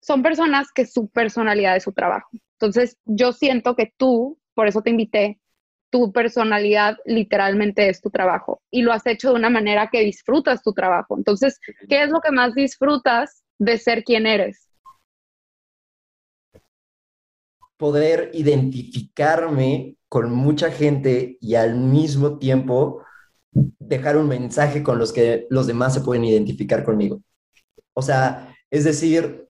son personas que su personalidad es su trabajo. Entonces, yo siento que tú, por eso te invité, tu personalidad literalmente es tu trabajo y lo has hecho de una manera que disfrutas tu trabajo. Entonces, ¿qué es lo que más disfrutas de ser quien eres? Poder identificarme con mucha gente y al mismo tiempo dejar un mensaje con los que los demás se pueden identificar conmigo. O sea, es decir,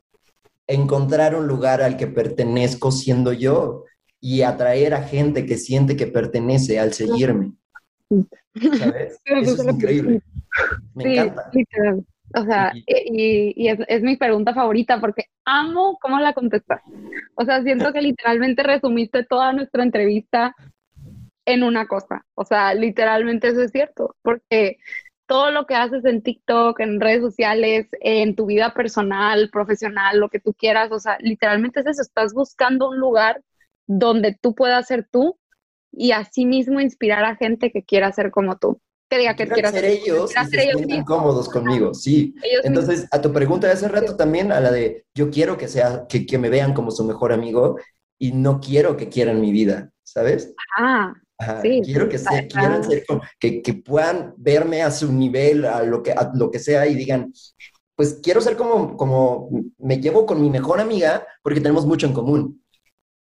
encontrar un lugar al que pertenezco siendo yo y atraer a gente que siente que pertenece al seguirme. ¿Sabes? Eso es increíble. Me encanta. O sea, y, es, es, mi pregunta favorita porque amo cómo la contestas. O sea, siento que literalmente resumiste toda nuestra entrevista en una cosa. O sea, literalmente eso es cierto, porque todo lo que haces en TikTok, en redes sociales, en tu vida personal, profesional, lo que tú quieras, o sea, literalmente es eso, estás buscando un lugar donde tú puedas ser tú y así mismo inspirar a gente que quiera ser como tú. Que diga que quieras ser ellos y se sientan cómodos conmigo, sí. Entonces, a tu pregunta de hace rato también, a la de yo quiero que sea, que, que me vean como su mejor amigo y no quiero que quieran mi vida, ¿sabes? Ah, sí, quiero que, sea, quieran ser, que, que, puedan verme a su nivel, a lo que, a lo que sea y digan, pues quiero ser como, como me llevo con mi mejor amiga porque tenemos mucho en común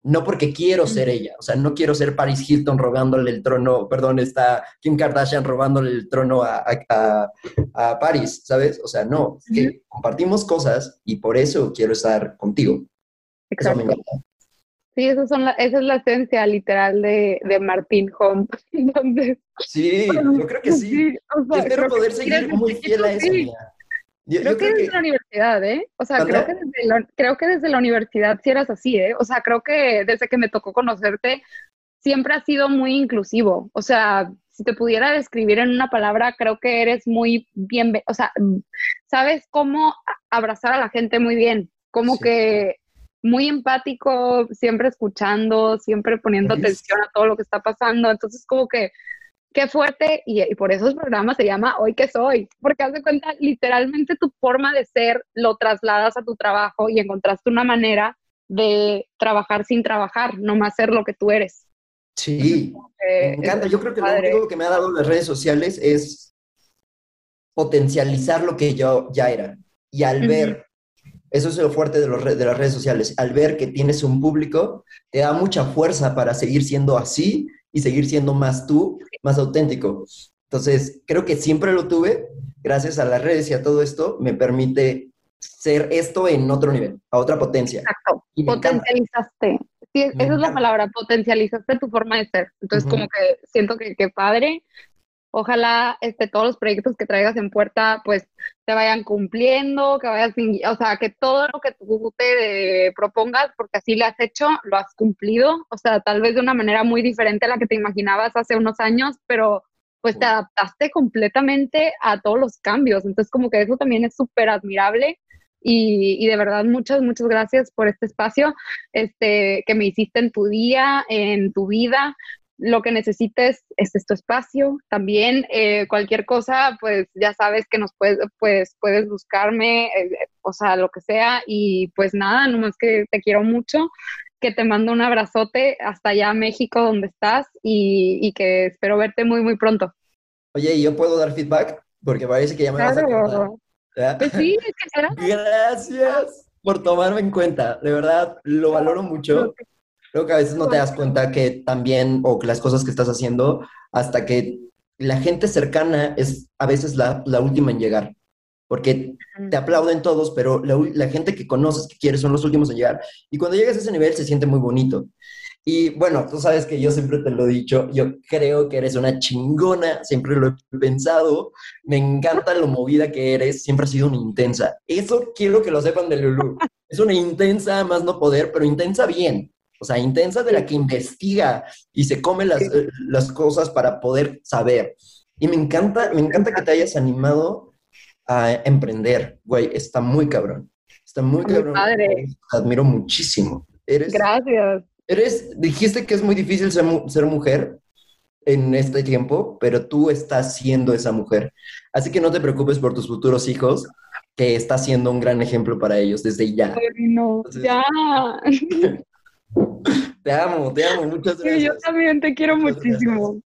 no porque quiero ser ella, o sea, no quiero ser Paris Hilton robándole el trono, perdón, está Kim Kardashian robándole el trono a, a, Paris, ¿sabes? O sea, no, que compartimos cosas y por eso quiero estar contigo. Exacto. sí, eso son esa es la esencia literal de, de Martín Home. sí, yo creo que sí. espero poder seguir muy fiel a creo, que desde la universidad, ¿eh? O sea, creo que, desde la, creo que desde la universidad sí eras así, ¿eh? O sea, creo que desde que me tocó conocerte, siempre has sido muy inclusivo. O sea, si te pudiera describir en una palabra, creo que eres muy bien, o sea, sabes cómo abrazar a la gente muy bien, como que muy empático, siempre escuchando, siempre poniendo atención a todo lo que está pasando. Entonces, como que qué fuerte, y, por eso el programa se llama Hoy que soy, porque haz de cuenta, literalmente tu forma de ser lo trasladas a tu trabajo y encontraste una manera de trabajar sin trabajar, no más ser lo que tú eres. Sí, me encanta. Yo creo que lo único que me ha dado las redes sociales es potencializar lo que yo ya era. Y al ver, eso es lo fuerte de, los, de las redes sociales, al ver que tienes un público, te da mucha fuerza para seguir siendo así y seguir siendo más tú, más auténtico. Entonces, creo que siempre lo tuve, gracias a las redes y a todo esto, me permite ser esto en otro nivel, a otra potencia. Exacto, potencializaste. Sí, esa es la palabra, potencializaste tu forma de ser. Entonces, como que siento que, que padre ojalá este, todos los proyectos que traigas en puerta pues te vayan cumpliendo, que vayas, o sea, que todo lo que tú te propongas, porque así lo has hecho, lo has cumplido, o sea, tal vez de una manera muy diferente a la que te imaginabas hace unos años, pero pues te adaptaste completamente a todos los cambios, entonces como que eso también es súper admirable. Y, y, de verdad muchas, muchas gracias por este espacio este, que me hiciste en tu día, en tu vida lo que necesites, es este espacio. También eh, cualquier cosa, pues ya sabes que nos puedes, pues, puedes buscarme, eh, o sea, lo que sea. Y pues nada, nomás que te quiero mucho, que te mando un abrazote hasta allá a México donde estás y, que espero verte muy, muy pronto. Oye, ¿y yo puedo dar feedback? Porque parece que ya me vas a Pues sí, Gracias por tomarme en cuenta. De verdad, lo valoro mucho. Creo que a veces no te das cuenta que también, o que las cosas que estás haciendo, hasta que la gente cercana es a veces la, la última en llegar. Porque te aplauden todos, pero la, la, gente que conoces, que quieres, son los últimos en llegar. Y cuando llegas a ese nivel se siente muy bonito. Y bueno, tú sabes que yo siempre te lo he dicho, yo creo que eres una chingona, siempre lo he pensado, me encanta lo movida que eres, siempre has sido una intensa. Eso quiero que lo sepan de Lulu. Es una intensa, más no poder, pero intensa bien. O sea, intensa de la que investiga y se come las, las cosas para poder saber. Y me encanta, me encanta que te hayas animado a emprender, güey, está muy cabrón. Está muy cabrón. Padre. Te admiro muchísimo. Eres, Gracias. Eres, dijiste que es muy difícil ser, ser mujer. en este tiempo, pero tú estás siendo esa mujer. Así que no te preocupes por tus futuros hijos, que está siendo un gran ejemplo para ellos desde ya. no, ya. Te amo, te amo, muchas gracias. yo también te quiero muchísimo.